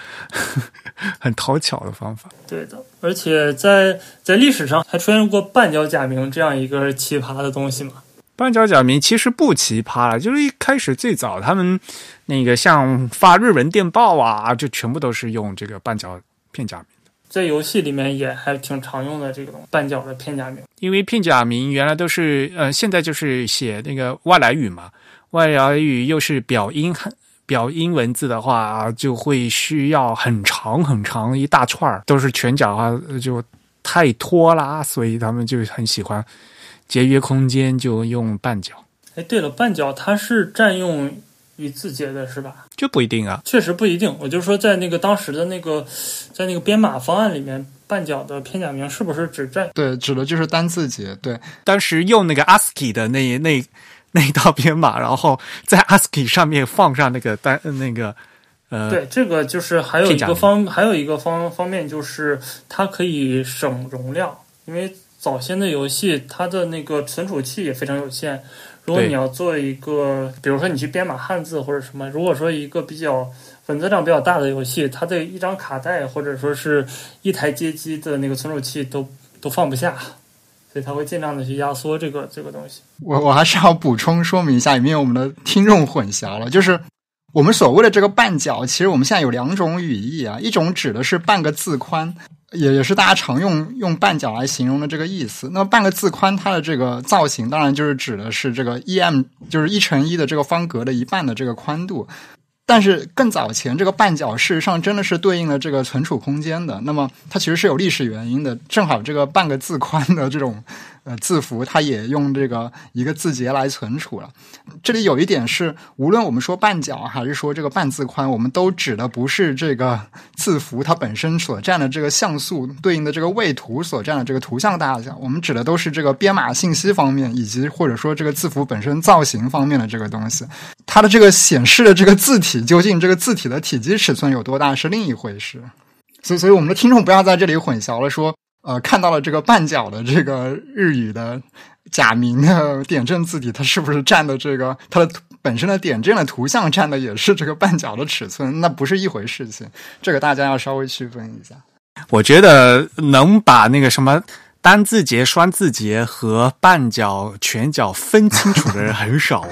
很讨巧的方法。对的，而且在在历史上还出现过半角假名这样一个奇葩的东西嘛？半角假名其实不奇葩了，就是一开始最早他们那个像发日文电报啊，就全部都是用这个半角片假名。在游戏里面也还挺常用的这个东西，半角的片假名。因为片假名原来都是呃，现在就是写那个外来语嘛，外来语又是表音表音文字的话，就会需要很长很长一大串儿，都是全角啊，就太拖拉，所以他们就很喜欢节约空间，就用半角。哎，对了，半角它是占用于字节的是吧？这不一定啊，确实不一定。我就说在那个当时的那个，在那个编码方案里面，半角的片假名是不是指这？对，指的就是单字节。对，当时用那个 ASCII 的那那那一套编码，然后在 ASCII 上面放上那个单那个呃，对，这个就是还有一个方，还有一个方方面就是它可以省容量，因为早先的游戏它的那个存储器也非常有限。如果你要做一个，比如说你去编码汉字或者什么，如果说一个比较文字量比较大的游戏，它对一张卡带或者说是一台街机的那个存储器都都放不下，所以它会尽量的去压缩这个这个东西。我我还是要补充说明一下，以免我们的听众混淆了，就是我们所谓的这个半角，其实我们现在有两种语义啊，一种指的是半个字宽。也也是大家常用用半角来形容的这个意思。那么半个字宽，它的这个造型当然就是指的是这个一 m，就是一乘一的这个方格的一半的这个宽度。但是更早前，这个半角事实上真的是对应了这个存储空间的。那么它其实是有历史原因的。正好这个半个字宽的这种。呃，字符它也用这个一个字节来存储了。这里有一点是，无论我们说半角还是说这个半字宽，我们都指的不是这个字符它本身所占的这个像素对应的这个位图所占的这个图像大小，我们指的都是这个编码信息方面，以及或者说这个字符本身造型方面的这个东西。它的这个显示的这个字体究竟这个字体的体积尺寸有多大是另一回事。所以，所以我们的听众不要在这里混淆了说。呃，看到了这个半角的这个日语的假名的点阵字体，它是不是占的这个它的本身的点阵的图像占的也是这个半角的尺寸？那不是一回事情，这个大家要稍微区分一下。我觉得能把那个什么单字节、双字节和半角、全角分清楚的人很少，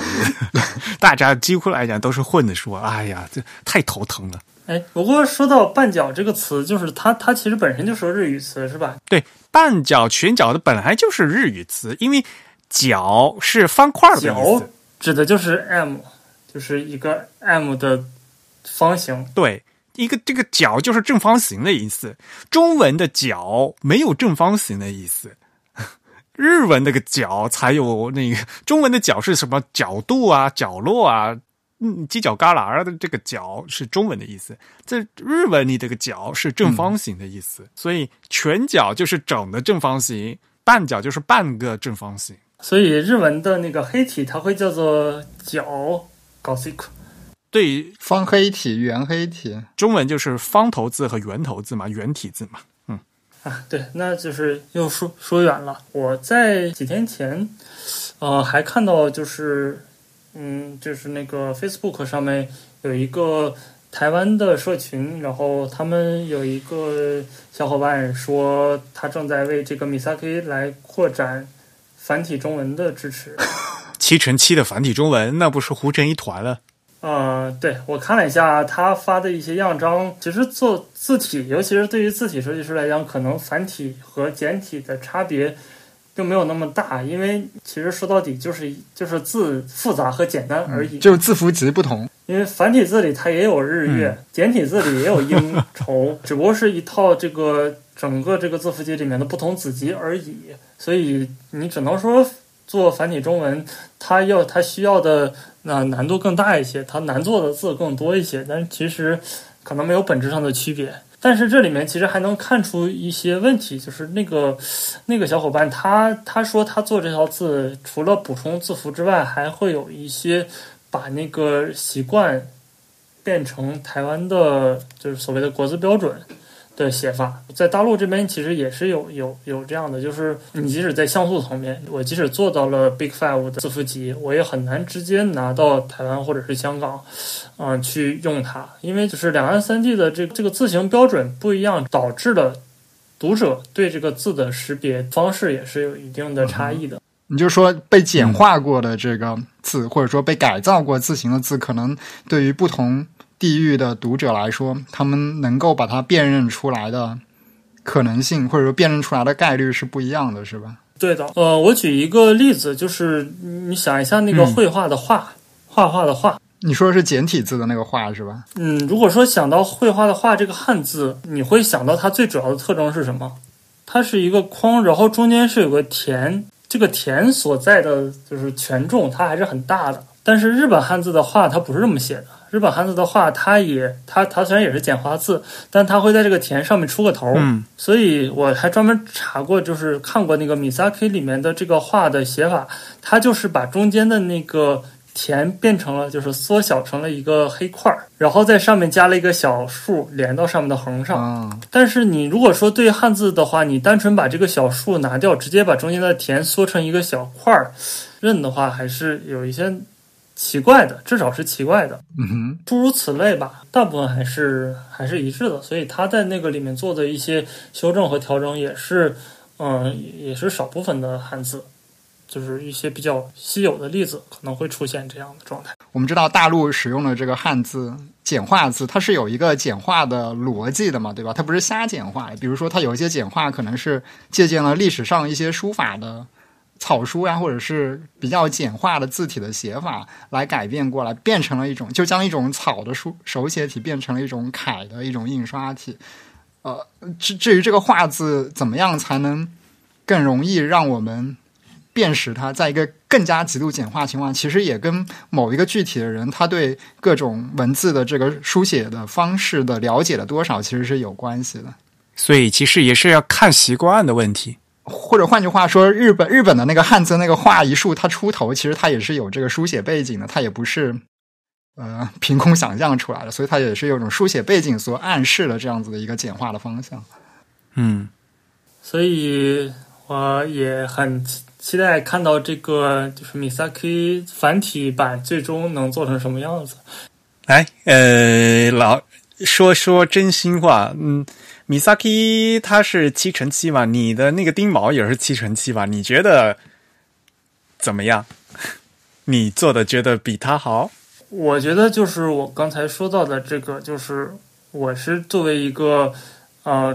大家几乎来讲都是混着说。哎呀，这太头疼了。哎，不过说到半角这个词，就是它，它其实本身就是日语词，是吧？对，半角、全角的本来就是日语词，因为角是方块的意思，指的就是 m，就是一个 m 的方形。对，一个这个角就是正方形的意思。中文的角没有正方形的意思，日文那个角才有那个。中文的角是什么角度啊，角落啊。嗯，犄角旮旯的这个角是中文的意思，在日文里这个角是正方形的意思，所以全角就是整的正方形，半角就是半个正方形。所以日文的那个黑体它会叫做角高 c 克，对，方黑体、圆黑体，中文就是方头字和圆头字嘛，圆体字嘛。嗯啊，对，那就是又说说远了。我在几天前，呃，还看到就是。嗯，就是那个 Facebook 上面有一个台湾的社群，然后他们有一个小伙伴说，他正在为这个 Misaki 来扩展繁体中文的支持。七乘七的繁体中文，那不是糊成一团了？呃，对我看了一下他发的一些样章，其实做字体，尤其是对于字体设计师来讲，可能繁体和简体的差别。并没有那么大，因为其实说到底就是就是字复杂和简单而已，就是字符集不同。因为繁体字里它也有日月，简体字里也有应酬，只不过是一套这个整个这个字符集里面的不同子集而已。所以你只能说做繁体中文，它要它需要的那难度更大一些，它难做的字更多一些，但是其实可能没有本质上的区别。但是这里面其实还能看出一些问题，就是那个那个小伙伴他他说他做这套字，除了补充字符之外，还会有一些把那个习惯变成台湾的，就是所谓的国字标准。的写法，在大陆这边其实也是有有有这样的，就是你即使在像素层面，我即使做到了 Big Five 的字符集，我也很难直接拿到台湾或者是香港，嗯，去用它，因为就是两岸三地的这这个字形标准不一样，导致了读者对这个字的识别方式也是有一定的差异的。你就说被简化过的这个字，或者说被改造过字形的字，可能对于不同。地域的读者来说，他们能够把它辨认出来的可能性或者说辨认出来的概率是不一样的，是吧？对的，呃，我举一个例子，就是你想一下那个嗯绘画的画，画画的画，你说的是简体字的那个画是吧？嗯，如果说想到绘画的画这个汉字，你会想到它最主要的特征是什么？它是一个框，然后中间是有个田，这个田所在的就是权重，它还是很大的。但是日本汉字的画它不是这么写的，日本汉字的话它也它它虽然也是简化字，但它会在这个田上面出个头，嗯所以我还专门查过，就是看过那个米萨 K 里面的这个画的写法，它就是把中间的那个田变成了，就是缩小成了一个黑块儿，然后在上面加了一个小竖连到上面的横上。啊、但是你如果说对汉字的话，你单纯把这个小竖拿掉，直接把中间的田缩成一个小块儿认的话，还是有一些奇怪的，至少是奇怪的。嗯哼，诸如此类吧，大部分还是还是一致的，所以他在那个里面做的一些修正和调整也是，嗯，也是少部分的汉字，就是一些比较稀有的例子可能会出现这样的状态。我们知道大陆使用的这个汉字简化字，它是有一个简化的逻辑的嘛，对吧？它不是瞎简化。比如说，它有一些简化可能是借鉴了历史上一些书法的草书呀，或者是比较简化的字体的写法来改变过来，变成了一种，就将一种草的书手写体变成了一种楷的一种印刷体。呃，至至于这个画字怎么样才能更容易让我们辨识它，在一个更加极度简化情况，其实也跟某一个具体的人他对各种文字的这个书写的方式的了解的多少，其实是有关系的。所以其实也是要看习惯的问题。或者换句话说，日本日本的那个汉字那个画一竖，它出头，其实它也是有这个书写背景的，它也不是呃凭空想象出来的，所以它也是有种书写背景所暗示的这样子的一个简化的方向。嗯，所以我也很期期待看到这个就是 Misaki 繁体版最终能做成什么样子。来，呃，老说说真心话，嗯，Misaki 他是七乘七嘛，你的那个丁毛也是七乘七吧？你觉得怎么样？你做的觉得比他好？我觉得就是我刚才说到的这个，就是我是作为一个呃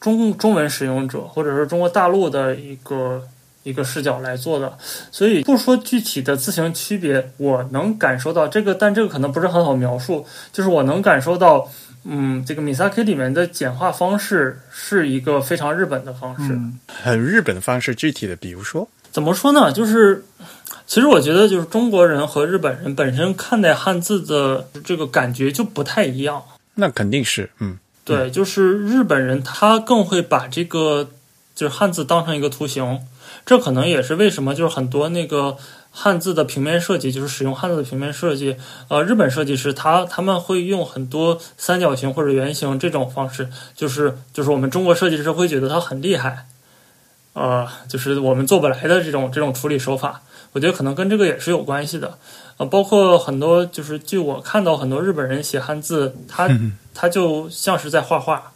中中文使用者，或者是中国大陆的一个一个视角来做的，所以不说具体的字形区别，我能感受到这个，但这个可能不是很好描述，就是我能感受到，嗯，这个 Misaki 里面的简化方式是一个非常日本的方式。嗯很日本的方式，具体的，比如说，怎么说呢？就是，其实我觉得，就是中国人和日本人本身看待汉字的这个感觉就不太一样。那肯定是，嗯，对，就是日本人他更会把这个就是汉字当成一个图形，这可能也是为什么就是很多那个汉字的平面设计，就是使用汉字的平面设计，呃，日本设计师他他们会用很多三角形或者圆形这种方式，就是就是我们中国设计师会觉得它很厉害，呃，就是我们做不来的这种这种处理手法，我觉得可能跟这个也是有关系的。呃，包括很多就是据我看到很多日本人写汉字，他 他就像是在画画，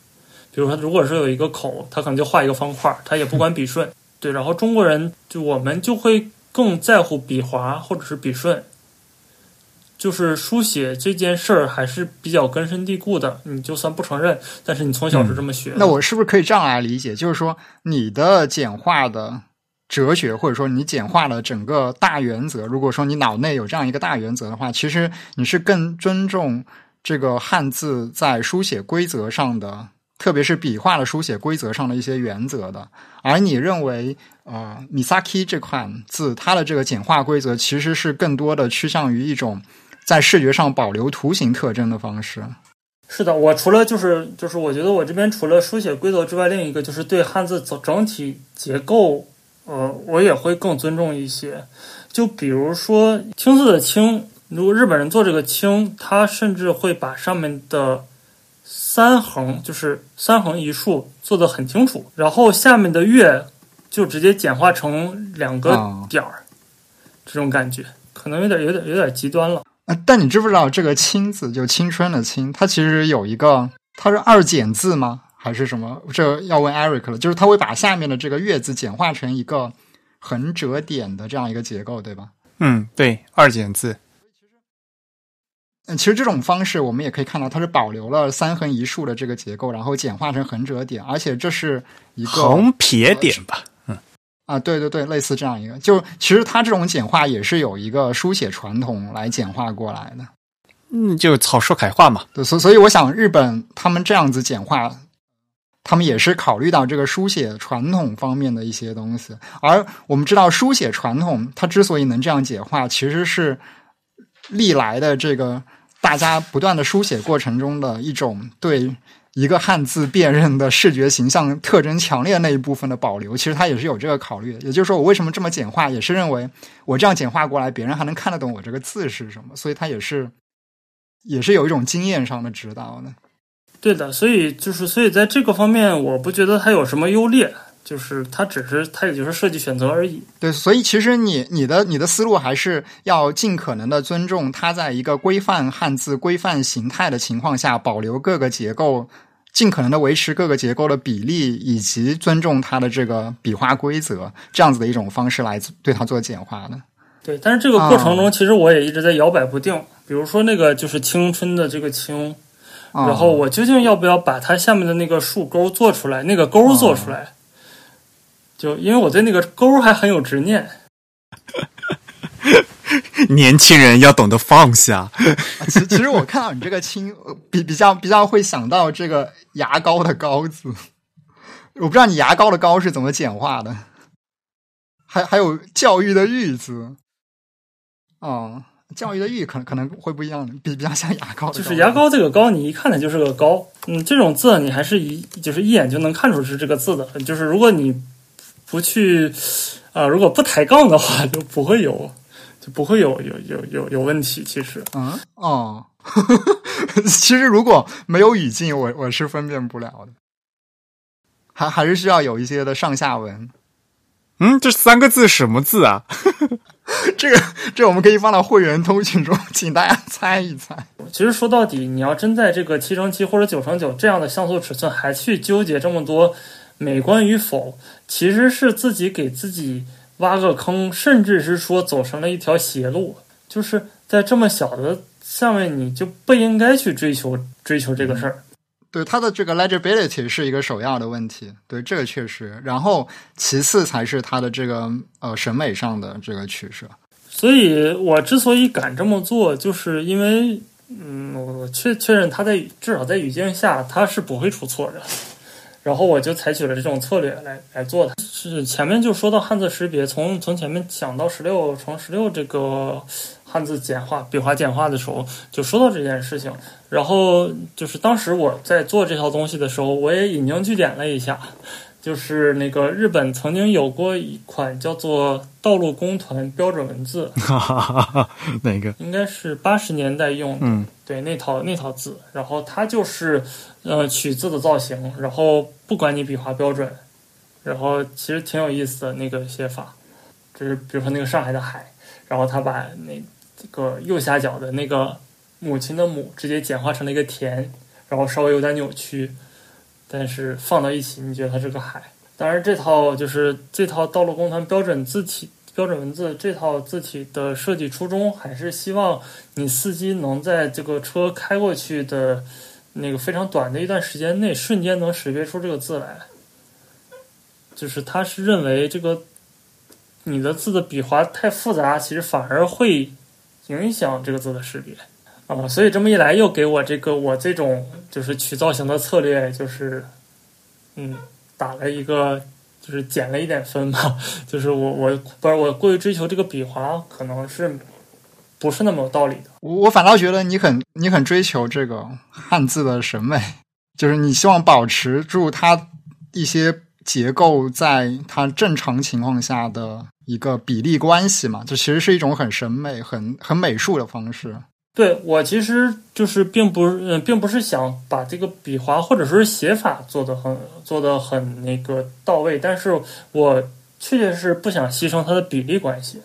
比如说如果是有一个口，他可能就画一个方块，他也不管笔顺。对，然后中国人就我们就会更在乎笔划或者是笔顺，就是书写这件事儿还是比较根深蒂固的。你就算不承认，但是你从小是这么学的。那我是不是可以这样来理解？就是说，你的简化的哲学，或者说你简化了整个大原则，如果说你脑内有这样一个大原则的话，其实你是更尊重这个汉字在书写规则上的，特别是笔画的书写规则上的一些原则的。而你认为，呃，Misaki 这款字它的这个简化规则，其实是更多的趋向于一种在视觉上保留图形特征的方式。是的，我除了就是就是，我觉得我这边除了书写规则之外，另一个就是对汉字整整体结构，呃，我也会更尊重一些。就比如说“青”字的“青”，如果日本人做这个“青”，他甚至会把上面的三横，就是三横一竖做的很清楚，然后下面的“月”就直接简化成两个啊点儿，这种感觉可能有点有点有点极端了。啊，但你知不知道这个“青”字，就青春的“青”，它其实有一个，它是二简字吗？还是什么？这要问 Eric 了。就是它会把下面的这个“月”字简化成一个横折点的这样一个结构，对吧？嗯，对，二简字，嗯，其实这种方式我们也可以看到，它是保留了三横一竖的这个结构，然后简化成横折点，而且这是一个横撇点吧？嗯啊，对对对，类似这样一个，就其实它这种简化也是有一个书写传统来简化过来的。嗯，就草书楷化嘛。对，所所以我想日本他们这样子简化，他们也是考虑到这个书写传统方面的一些东西。而我们知道，书写传统它之所以能这样简化，其实是历来的这个大家不断的书写过程中的一种对一个汉字辨认的视觉形象特征强烈那一部分的保留。其实它也是有这个考虑的。也就是说，我为什么这么简化，也是认为我这样简化过来，别人还能看得懂我这个字是什么。所以它也是。也是有一种经验上的指导的，对的，所以就是所以在这个方面，我不觉得它有什么优劣，就是它只是它也就是设计选择而已。对，所以其实你你的你的思路还是要尽可能的尊重它在一个规范汉字、规范形态的情况下，保留各个结构，尽可能的维持各个结构的比例，以及尊重它的这个笔画规则，这样子的一种方式来对它做简化的。对，但是这个过程中，其实我也一直在摇摆不定。比如说那个就是青春的这个青，然后我究竟要不要把它下面的那个竖钩做出来，那个钩做出来？就因为我对那个钩还很有执念。年轻人要懂得放下。其其实我看到你这个青，比比较比较会想到这个牙膏的膏字。我不知道你牙膏的膏是怎么简化的。还还有教育的育字。哦。教育的育可能可能会不一样，比比较像牙膏。就是牙膏这个膏，你一看它就是个膏。嗯，这种字你还是一就是一眼就能看出是这个字的。就是如果你不去啊，如果不抬杠的话，就不会有就不会有有有有有问题。其实，嗯哦，其实如果没有语境，我我是分辨不了的。还还是需要有一些的上下文。嗯，这三个字什么字啊？这个，这我们可以放到会员通讯中，请大家猜一猜。其实说到底，你要真在这个七乘七或者九乘九这样的像素尺寸还去纠结这么多美观与否，其实是自己给自己挖个坑，甚至是说走成了一条邪路。就是在这么小的下面，你就不应该去追求追求这个事儿。对它的这个 legibility 是一个首要的问题，对这个确实，然后其次才是它的这个呃审美上的这个取舍。所以我之所以敢这么做，就是因为嗯，我确确认它在至少在语境下它是不会出错的，然后我就采取了这种策略来来做的。是前面就说到汉字识别，从从前面讲到十六乘十六这个。汉字简化、笔画简化的时候，就说到这件事情。然后就是当时我在做这套东西的时候，我也引经据典了一下。就是那个日本曾经有过一款叫做《道路工团标准文字》，哪个？应该是八十年代用的。嗯，对，那套那套字。然后它就是呃取字的造型，然后不管你笔画标准，然后其实挺有意思的那个写法。就是比如说那个上海的海，然后他把那。这个右下角的那个母亲的母直接简化成了一个田，然后稍微有点扭曲，但是放到一起，你觉得它是个海。当然，这套就是这套道路工团标准字体、标准文字这套字体的设计初衷，还是希望你司机能在这个车开过去的那个非常短的一段时间内，瞬间能识别出这个字来。就是他是认为这个你的字的笔画太复杂，其实反而会。影响这个字的识别啊，所以这么一来，又给我这个我这种就是取造型的策略，就是嗯，打了一个就是减了一点分嘛。就是我我不是我过于追求这个笔画，可能是不是那么有道理的。我我反倒觉得你很你很追求这个汉字的审美，就是你希望保持住它一些结构在它正常情况下的。一个比例关系嘛，这其实是一种很审美、很很美术的方式。对我其实就是并不嗯，并不是想把这个笔画或者说是写法做的很做的很那个到位，但是我确确实不想牺牲它的比例关系，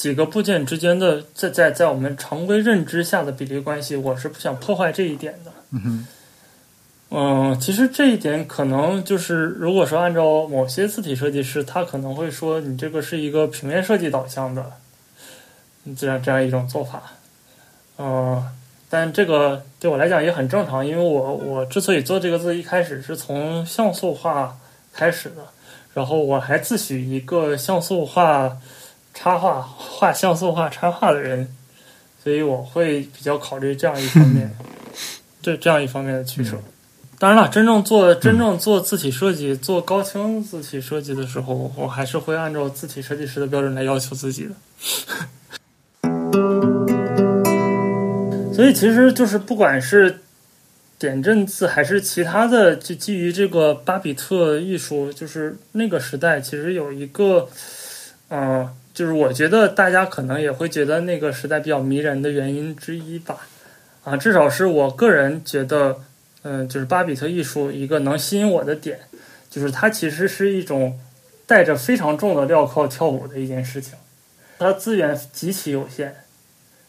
几个部件之间的在在在我们常规认知下的比例关系，我是不想破坏这一点的。嗯哼。嗯，其实这一点可能就是，如果说按照某些字体设计师，他可能会说你这个是一个平面设计导向的这样这样一种做法。嗯，但这个对我来讲也很正常，因为我我之所以做这个字，一开始是从像素化开始的，然后我还自诩一个像素画插画画像素画插画的人，所以我会比较考虑这样一方面，这这样一方面的取舍。当然了，真正做真正做字体设计、做高清字体设计的时候，我还是会按照字体设计师的标准来要求自己的。所以其实就是不管是点阵字还是其他的，就基于这个巴比特艺术，就是那个时代其实有一个，嗯、就是我觉得大家可能也会觉得那个时代比较迷人的原因之一吧。啊，至少是我个人觉得，嗯、就是巴比特艺术一个能吸引我的点，就是它其实是一种带着非常重的镣铐跳舞的一件事情，它资源极其有限。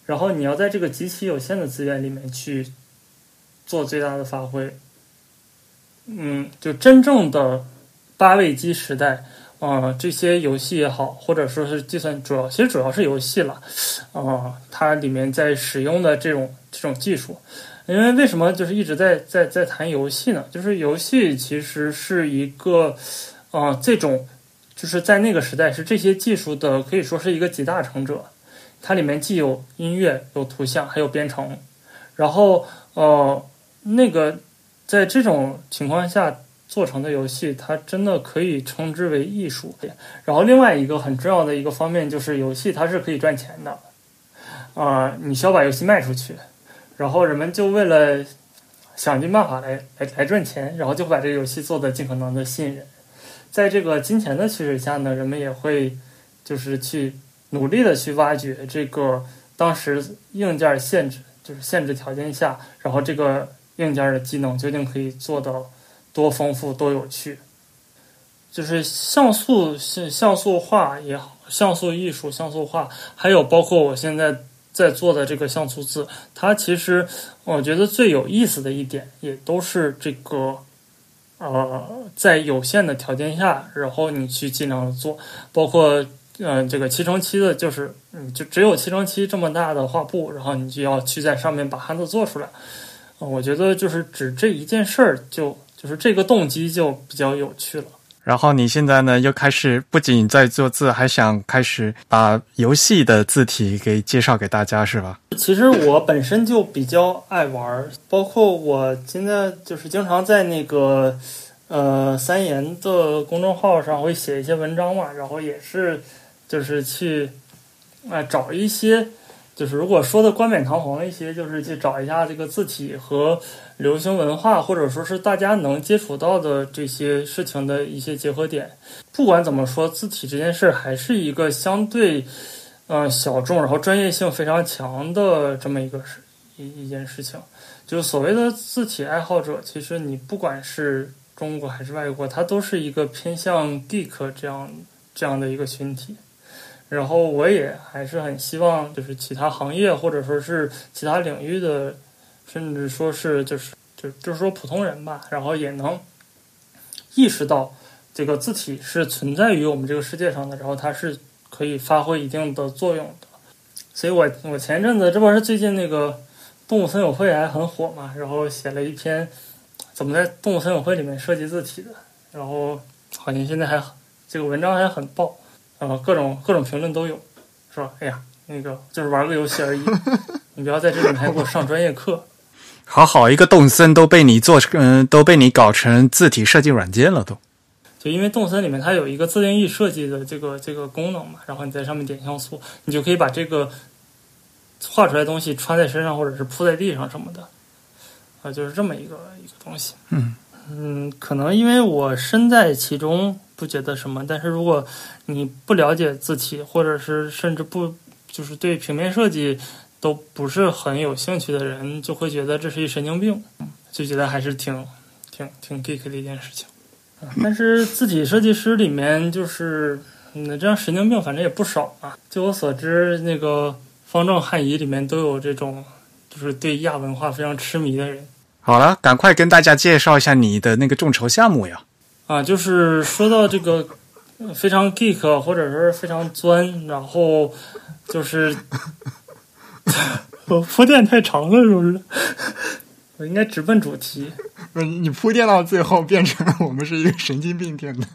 然后你要在这个极其有限的资源里面去做最大的发挥。嗯，就真正的八位机时代，啊、这些游戏也好，或者说是计算，主要其实主要是游戏了，啊、它里面在使用的这种这种技术。因为为什么就是一直在在在谈游戏呢？就是游戏其实是一个，啊、这种就是在那个时代是这些技术的可以说是一个集大成者。它里面既有音乐、有图像，还有编程。然后，呃，那个在这种情况下做成的游戏，它真的可以称之为艺术。然后，另外一个很重要的一个方面就是，游戏它是可以赚钱的。啊、你需要把游戏卖出去，然后人们就为了想尽办法来来来赚钱，然后就把这个游戏做得尽可能的吸引人。在这个金钱的驱使下呢，人们也会就是去。努力的去挖掘这个当时硬件限制，就是限制条件下，然后这个硬件的机能究竟可以做到多丰富、多有趣。就是像素、像像素画也好，像素艺术、像素画，还有包括我现在在做的这个像素字，它其实我觉得最有意思的一点，也都是这个呃，在有限的条件下，然后你去尽量的做，包括。嗯，这个七乘七的，就是嗯，就只有七乘七这么大的画布，然后你就要去在上面把汉字做出来。我觉得就是指这一件事儿，就就是这个动机就比较有趣了。然后你现在呢，又开始不仅在做字，还想开始把游戏的字体给介绍给大家，是吧？其实我本身就比较爱玩儿，包括我现在就是经常在那个呃三言的公众号上会写一些文章嘛，然后也是。就是去，啊、呃，找一些，就是如果说的冠冕堂皇一些，就是去找一下这个字体和流行文化，或者说是大家能接触到的这些事情的一些结合点。不管怎么说，字体这件事还是一个相对，嗯、小众，然后专业性非常强的这么一个事一一件事情。就是所谓的字体爱好者，其实你不管是中国还是外国，它都是一个偏向 geek 这样这样的一个群体。然后我也还是很希望，就是其他行业或者说是其他领域的，甚至说是就是就就是说普通人吧，然后也能意识到这个字体是存在于我们这个世界上的，然后它是可以发挥一定的作用的。所以我我前一阵子这不是最近那个动物森友会还很火嘛，然后写了一篇怎么在动物森友会里面设计字体的，然后好像现在还这个文章还很爆。呃，各种各种评论都有，说哎呀，那个就是玩个游戏而已，你不要在这里面还给我上专业课。好好一个动森都被你做成，嗯，都被你搞成字体设计软件了都。就因为动森里面它有一个自定义设计的这个这个功能嘛，然后你在上面点像素，你就可以把这个画出来的东西穿在身上或者是铺在地上什么的，啊，就是这么一个一个东西。嗯嗯，可能因为我身在其中。不觉得什么，但是如果你不了解字体，或者是甚至不就是对平面设计都不是很有兴趣的人，就会觉得这是一神经病，就觉得还是挺挺挺 geek 的一件事情。但是字体设计师里面就是，嗯，这样神经病反正也不少啊。据我所知，那个方正汉仪里面都有这种，就是对亚文化非常痴迷的人。好了，赶快跟大家介绍一下你的那个众筹项目呀。啊，就是说到这个非常 geek 或者是非常钻，然后就是我 铺垫太长了，是不是？我应该直奔主题。不是你铺垫到最后变成了我们是一个神经病电台。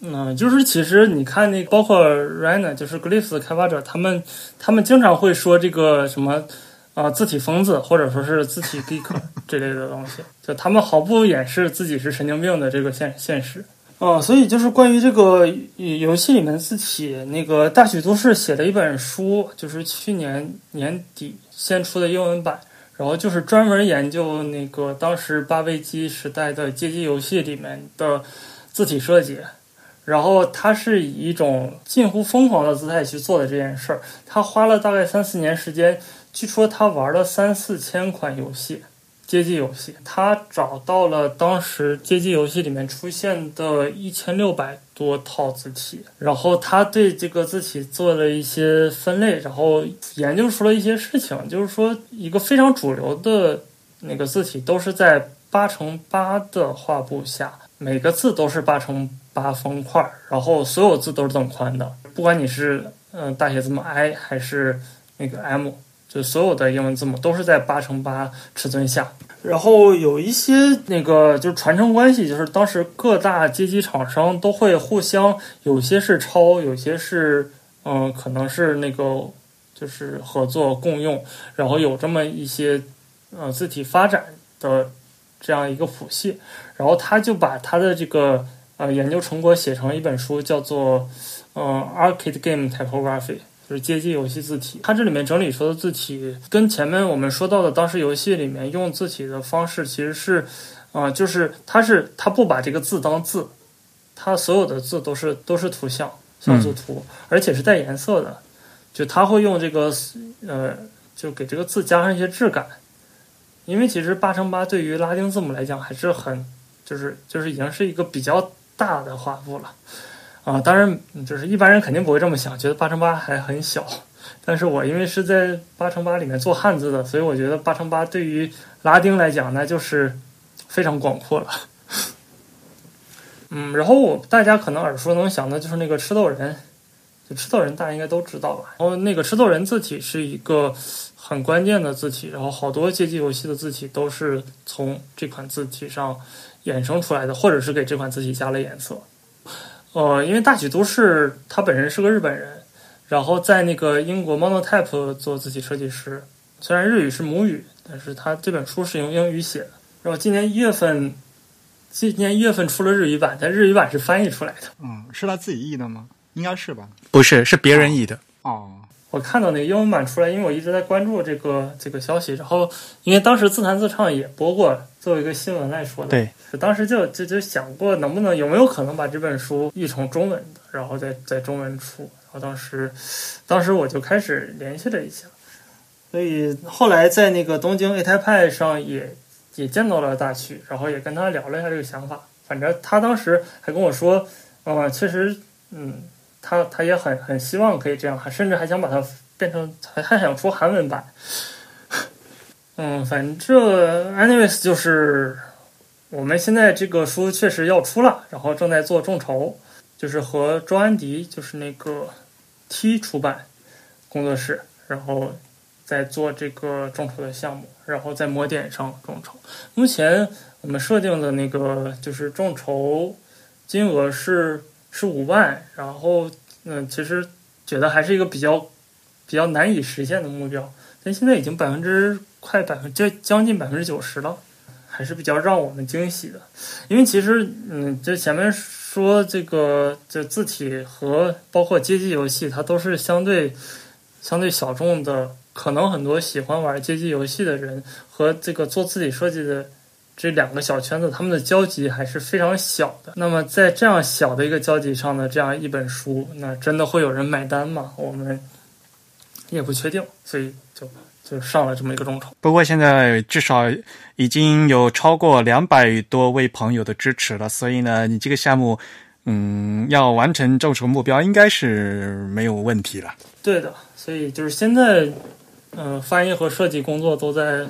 嗯，就是其实你看那包括 Rana，就是 Glyphs 的开发者，他们他们经常会说这个什么啊、字体疯子，或者说是字体 geek 这类的东西，就他们毫不掩饰自己是神经病的这个现现实。哦、所以就是关于这个游戏里面字体，那个大许都市写了一本书，就是去年年底先出的英文版，然后就是专门研究那个当时八位机时代的街机游戏里面的字体设计。然后他是以一种近乎疯狂的姿态去做的这件事儿，他花了大概三四年时间，据说他玩了三四千款游戏，街机游戏，他找到了当时街机游戏里面出现的一千六百多套字体，然后他对这个字体做了一些分类，然后研究出了一些事情，就是说一个非常主流的那个字体都是在八乘八的画布下，每个字都是八乘八方块，然后所有字都是等宽的，不管你是嗯、大写字母 I 还是那个 M，就所有的英文字母都是在八乘八尺寸下。然后有一些那个就是传承关系，就是当时各大街机厂商都会互相，有些是抄，有些是嗯、可能是那个就是合作共用，然后有这么一些呃字体发展的这样一个谱系，然后他就把他的这个呃研究成果写成一本书，叫做呃 Arcade Game Typography。就是街机游戏字体，它这里面整理出的字体跟前面我们说到的当时游戏里面用字体的方式其实是，啊、就是它是它不把这个字当字，它所有的字都是都是图像像素图，而且是带颜色的，就它会用这个呃，就给这个字加上一些质感，因为其实八乘八对于拉丁字母来讲还是很，就是就是已经是一个比较大的画布了。啊，当然，就是一般人肯定不会这么想，觉得八乘八还很小。但是我因为是在八乘八里面做汉字的，所以我觉得八乘八对于拉丁来讲，那就是非常广阔了。嗯，然后我大家可能耳熟能详的就是那个吃豆人，就吃豆人大家应该都知道吧。然后那个吃豆人字体是一个很关键的字体，然后好多街机游戏的字体都是从这款字体上衍生出来的，或者是给这款字体加了颜色。呃，因为大喜都市他本身是个日本人，然后在那个英国 Monotype 做自己设计师，虽然日语是母语，但是他这本书是用英语写的。然后今年一月份，今年一月份出了日语版，但日语版是翻译出来的。嗯，是他自己译的吗？应该是吧。不是，是别人译的。哦，我看到那个英文版出来，因为我一直在关注这个这个消息，然后因为当时自弹自唱也播过，作为一个新闻来说的，对，就当时就就就想过能不能有没有可能把这本书译成中文的，然后再在中文出，然后当时当时我就开始联系了一下，所以后来在那个东京 A 台派上也也见到了大曲，然后也跟他聊了一下这个想法，反正他当时还跟我说，嗯、确实，嗯。他他也很很希望可以这样，还甚至还想把它变成，还还想出韩文版。嗯，反正 anyways 就是我们现在这个书确实要出了，然后正在做众筹，就是和周安迪，就是那个 T 出版工作室，然后在做这个众筹的项目，然后在魔点上众筹。目前我们设定的那个就是众筹金额是是五万，然后嗯，其实觉得还是一个比较比较难以实现的目标，但现在已经百分之快百分就将近百分之九十了，还是比较让我们惊喜的。因为其实嗯，就前面说这个这字体和包括街机游戏，它都是相对相对小众的，可能很多喜欢玩街机游戏的人和这个做字体设计的。这两个小圈子，他们的交集还是非常小的。那么，在这样小的一个交集上的这样一本书，那真的会有人买单吗？我们也不确定，所以就就上了这么一个众筹。不过现在至少已经有超过两百多位朋友的支持了，所以呢，你这个项目，嗯，要完成众筹目标应该是没有问题了。对的，所以就是现在，嗯、翻译和设计工作都在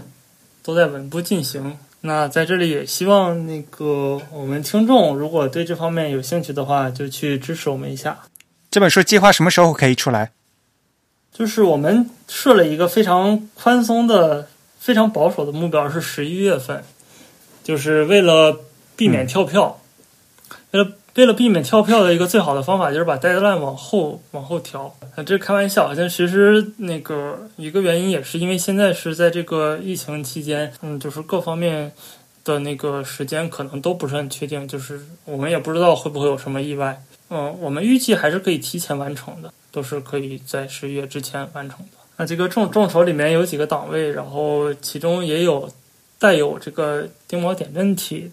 都在稳步进行。那在这里也希望那个我们听众如果对这方面有兴趣的话，就去支持我们一下。这本书计划什么时候可以出来？就是我们设了一个非常宽松的、非常保守的目标，是十一月份，就是为了避免跳票。为了为了避免跳票的一个最好的方法，就是把 deadline 往后往后调。啊，这开玩笑，但其实那个一个原因也是因为现在是在这个疫情期间，嗯，就是各方面的那个时间可能都不是很确定，就是我们也不知道会不会有什么意外。嗯，我们预计还是可以提前完成的，都是可以在十一月之前完成的。那这个众众筹里面有几个档位，然后其中也有带有这个钉锚点阵体，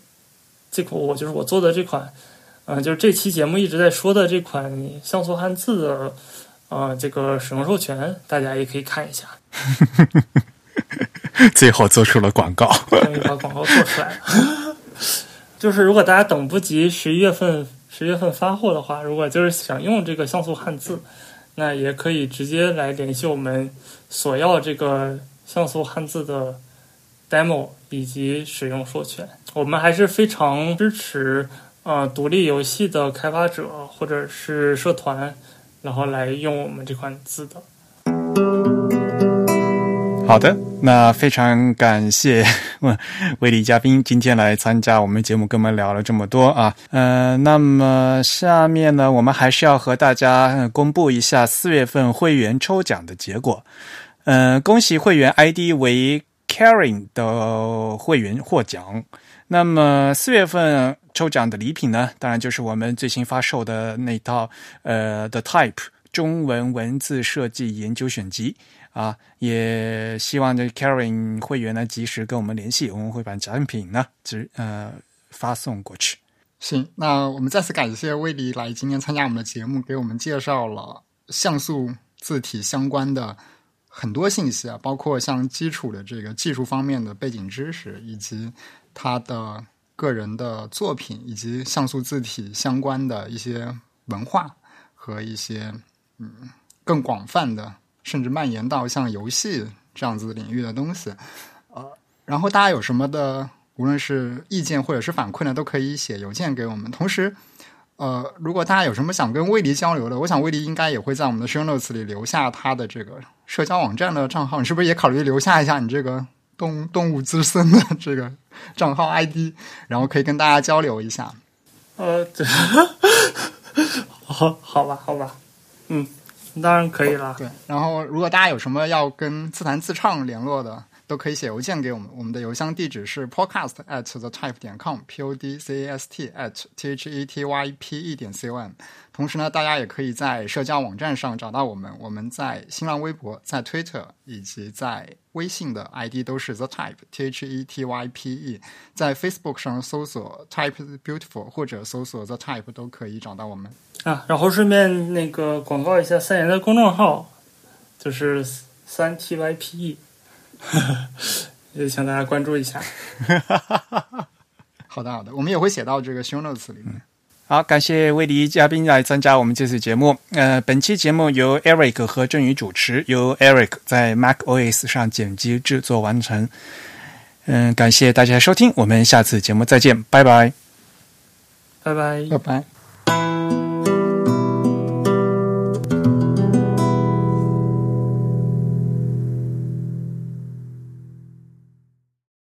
这款我就是我做的这款。嗯，就是这期节目一直在说的这款像素汉字的，呃，这个使用授权，大家也可以看一下。最后做出了广告，终于把广告做出来了。就是如果大家等不及十一月份十月份发货的话，如果就是想用这个像素汉字，那也可以直接来联系我们索要这个像素汉字的 demo 以及使用授权。我们还是非常支持。呃，独立游戏的开发者或者是社团，然后来用我们这款字的。好的，那非常感谢威力嘉宾今天来参加我们节目，跟我们聊了这么多啊。呃，那么下面呢，我们还是要和大家公布一下四月份会员抽奖的结果。呃，恭喜会员 ID 为 Caring 的会员获奖。那么四月份。抽奖的礼品呢，当然就是我们最新发售的那套呃 The Type 中文文字设计研究选集啊，也希望这 Karen 会员呢及时跟我们联系，我们会把奖品呢直呃发送过去。行，那我们再次感谢威迪来今天参加我们的节目，给我们介绍了像素字体相关的很多信息啊，包括像基础的这个技术方面的背景知识，以及它的。个人的作品以及像素字体相关的一些文化和一些嗯更广泛的，甚至蔓延到像游戏这样子领域的东西，呃，然后大家有什么的，无论是意见或者是反馈呢，都可以写邮件给我们。同时，呃，如果大家有什么想跟威迪交流的，我想威迪应该也会在我们的 show notes 里留下他的这个社交网站的账号。你是不是也考虑留下一下你这个？动动物之森的这个账号 ID，然后可以跟大家交流一下。呃，对好好吧，好吧，嗯，当然可以了。对，然后如果大家有什么要跟自弹自唱联络的。都可以写邮件给我们，我们的邮箱地址是 podcast at the type 点 com，p o d c a s t at t h e t y p e 点 c o m。同时呢，大家也可以在社交网站上找到我们，我们在新浪微博、在 Twitter 以及在微信的 ID 都是 the type，t h e t y p e。在 Facebook 上搜索 type beautiful 或者搜索 the type 都可以找到我们啊。然后顺便那个广告一下三言的公众号，就是三 t y p e。也请大家关注一下。好的，好的，我们也会写到这个 show notes 里面。好，感谢威迪嘉宾来参加我们这次节目。呃，本期节目由 Eric 和振宇主持，由 Eric 在 Mac OS 上剪辑制作完成。嗯，感谢大家收听，我们下次节目再见，拜拜，拜拜，拜拜。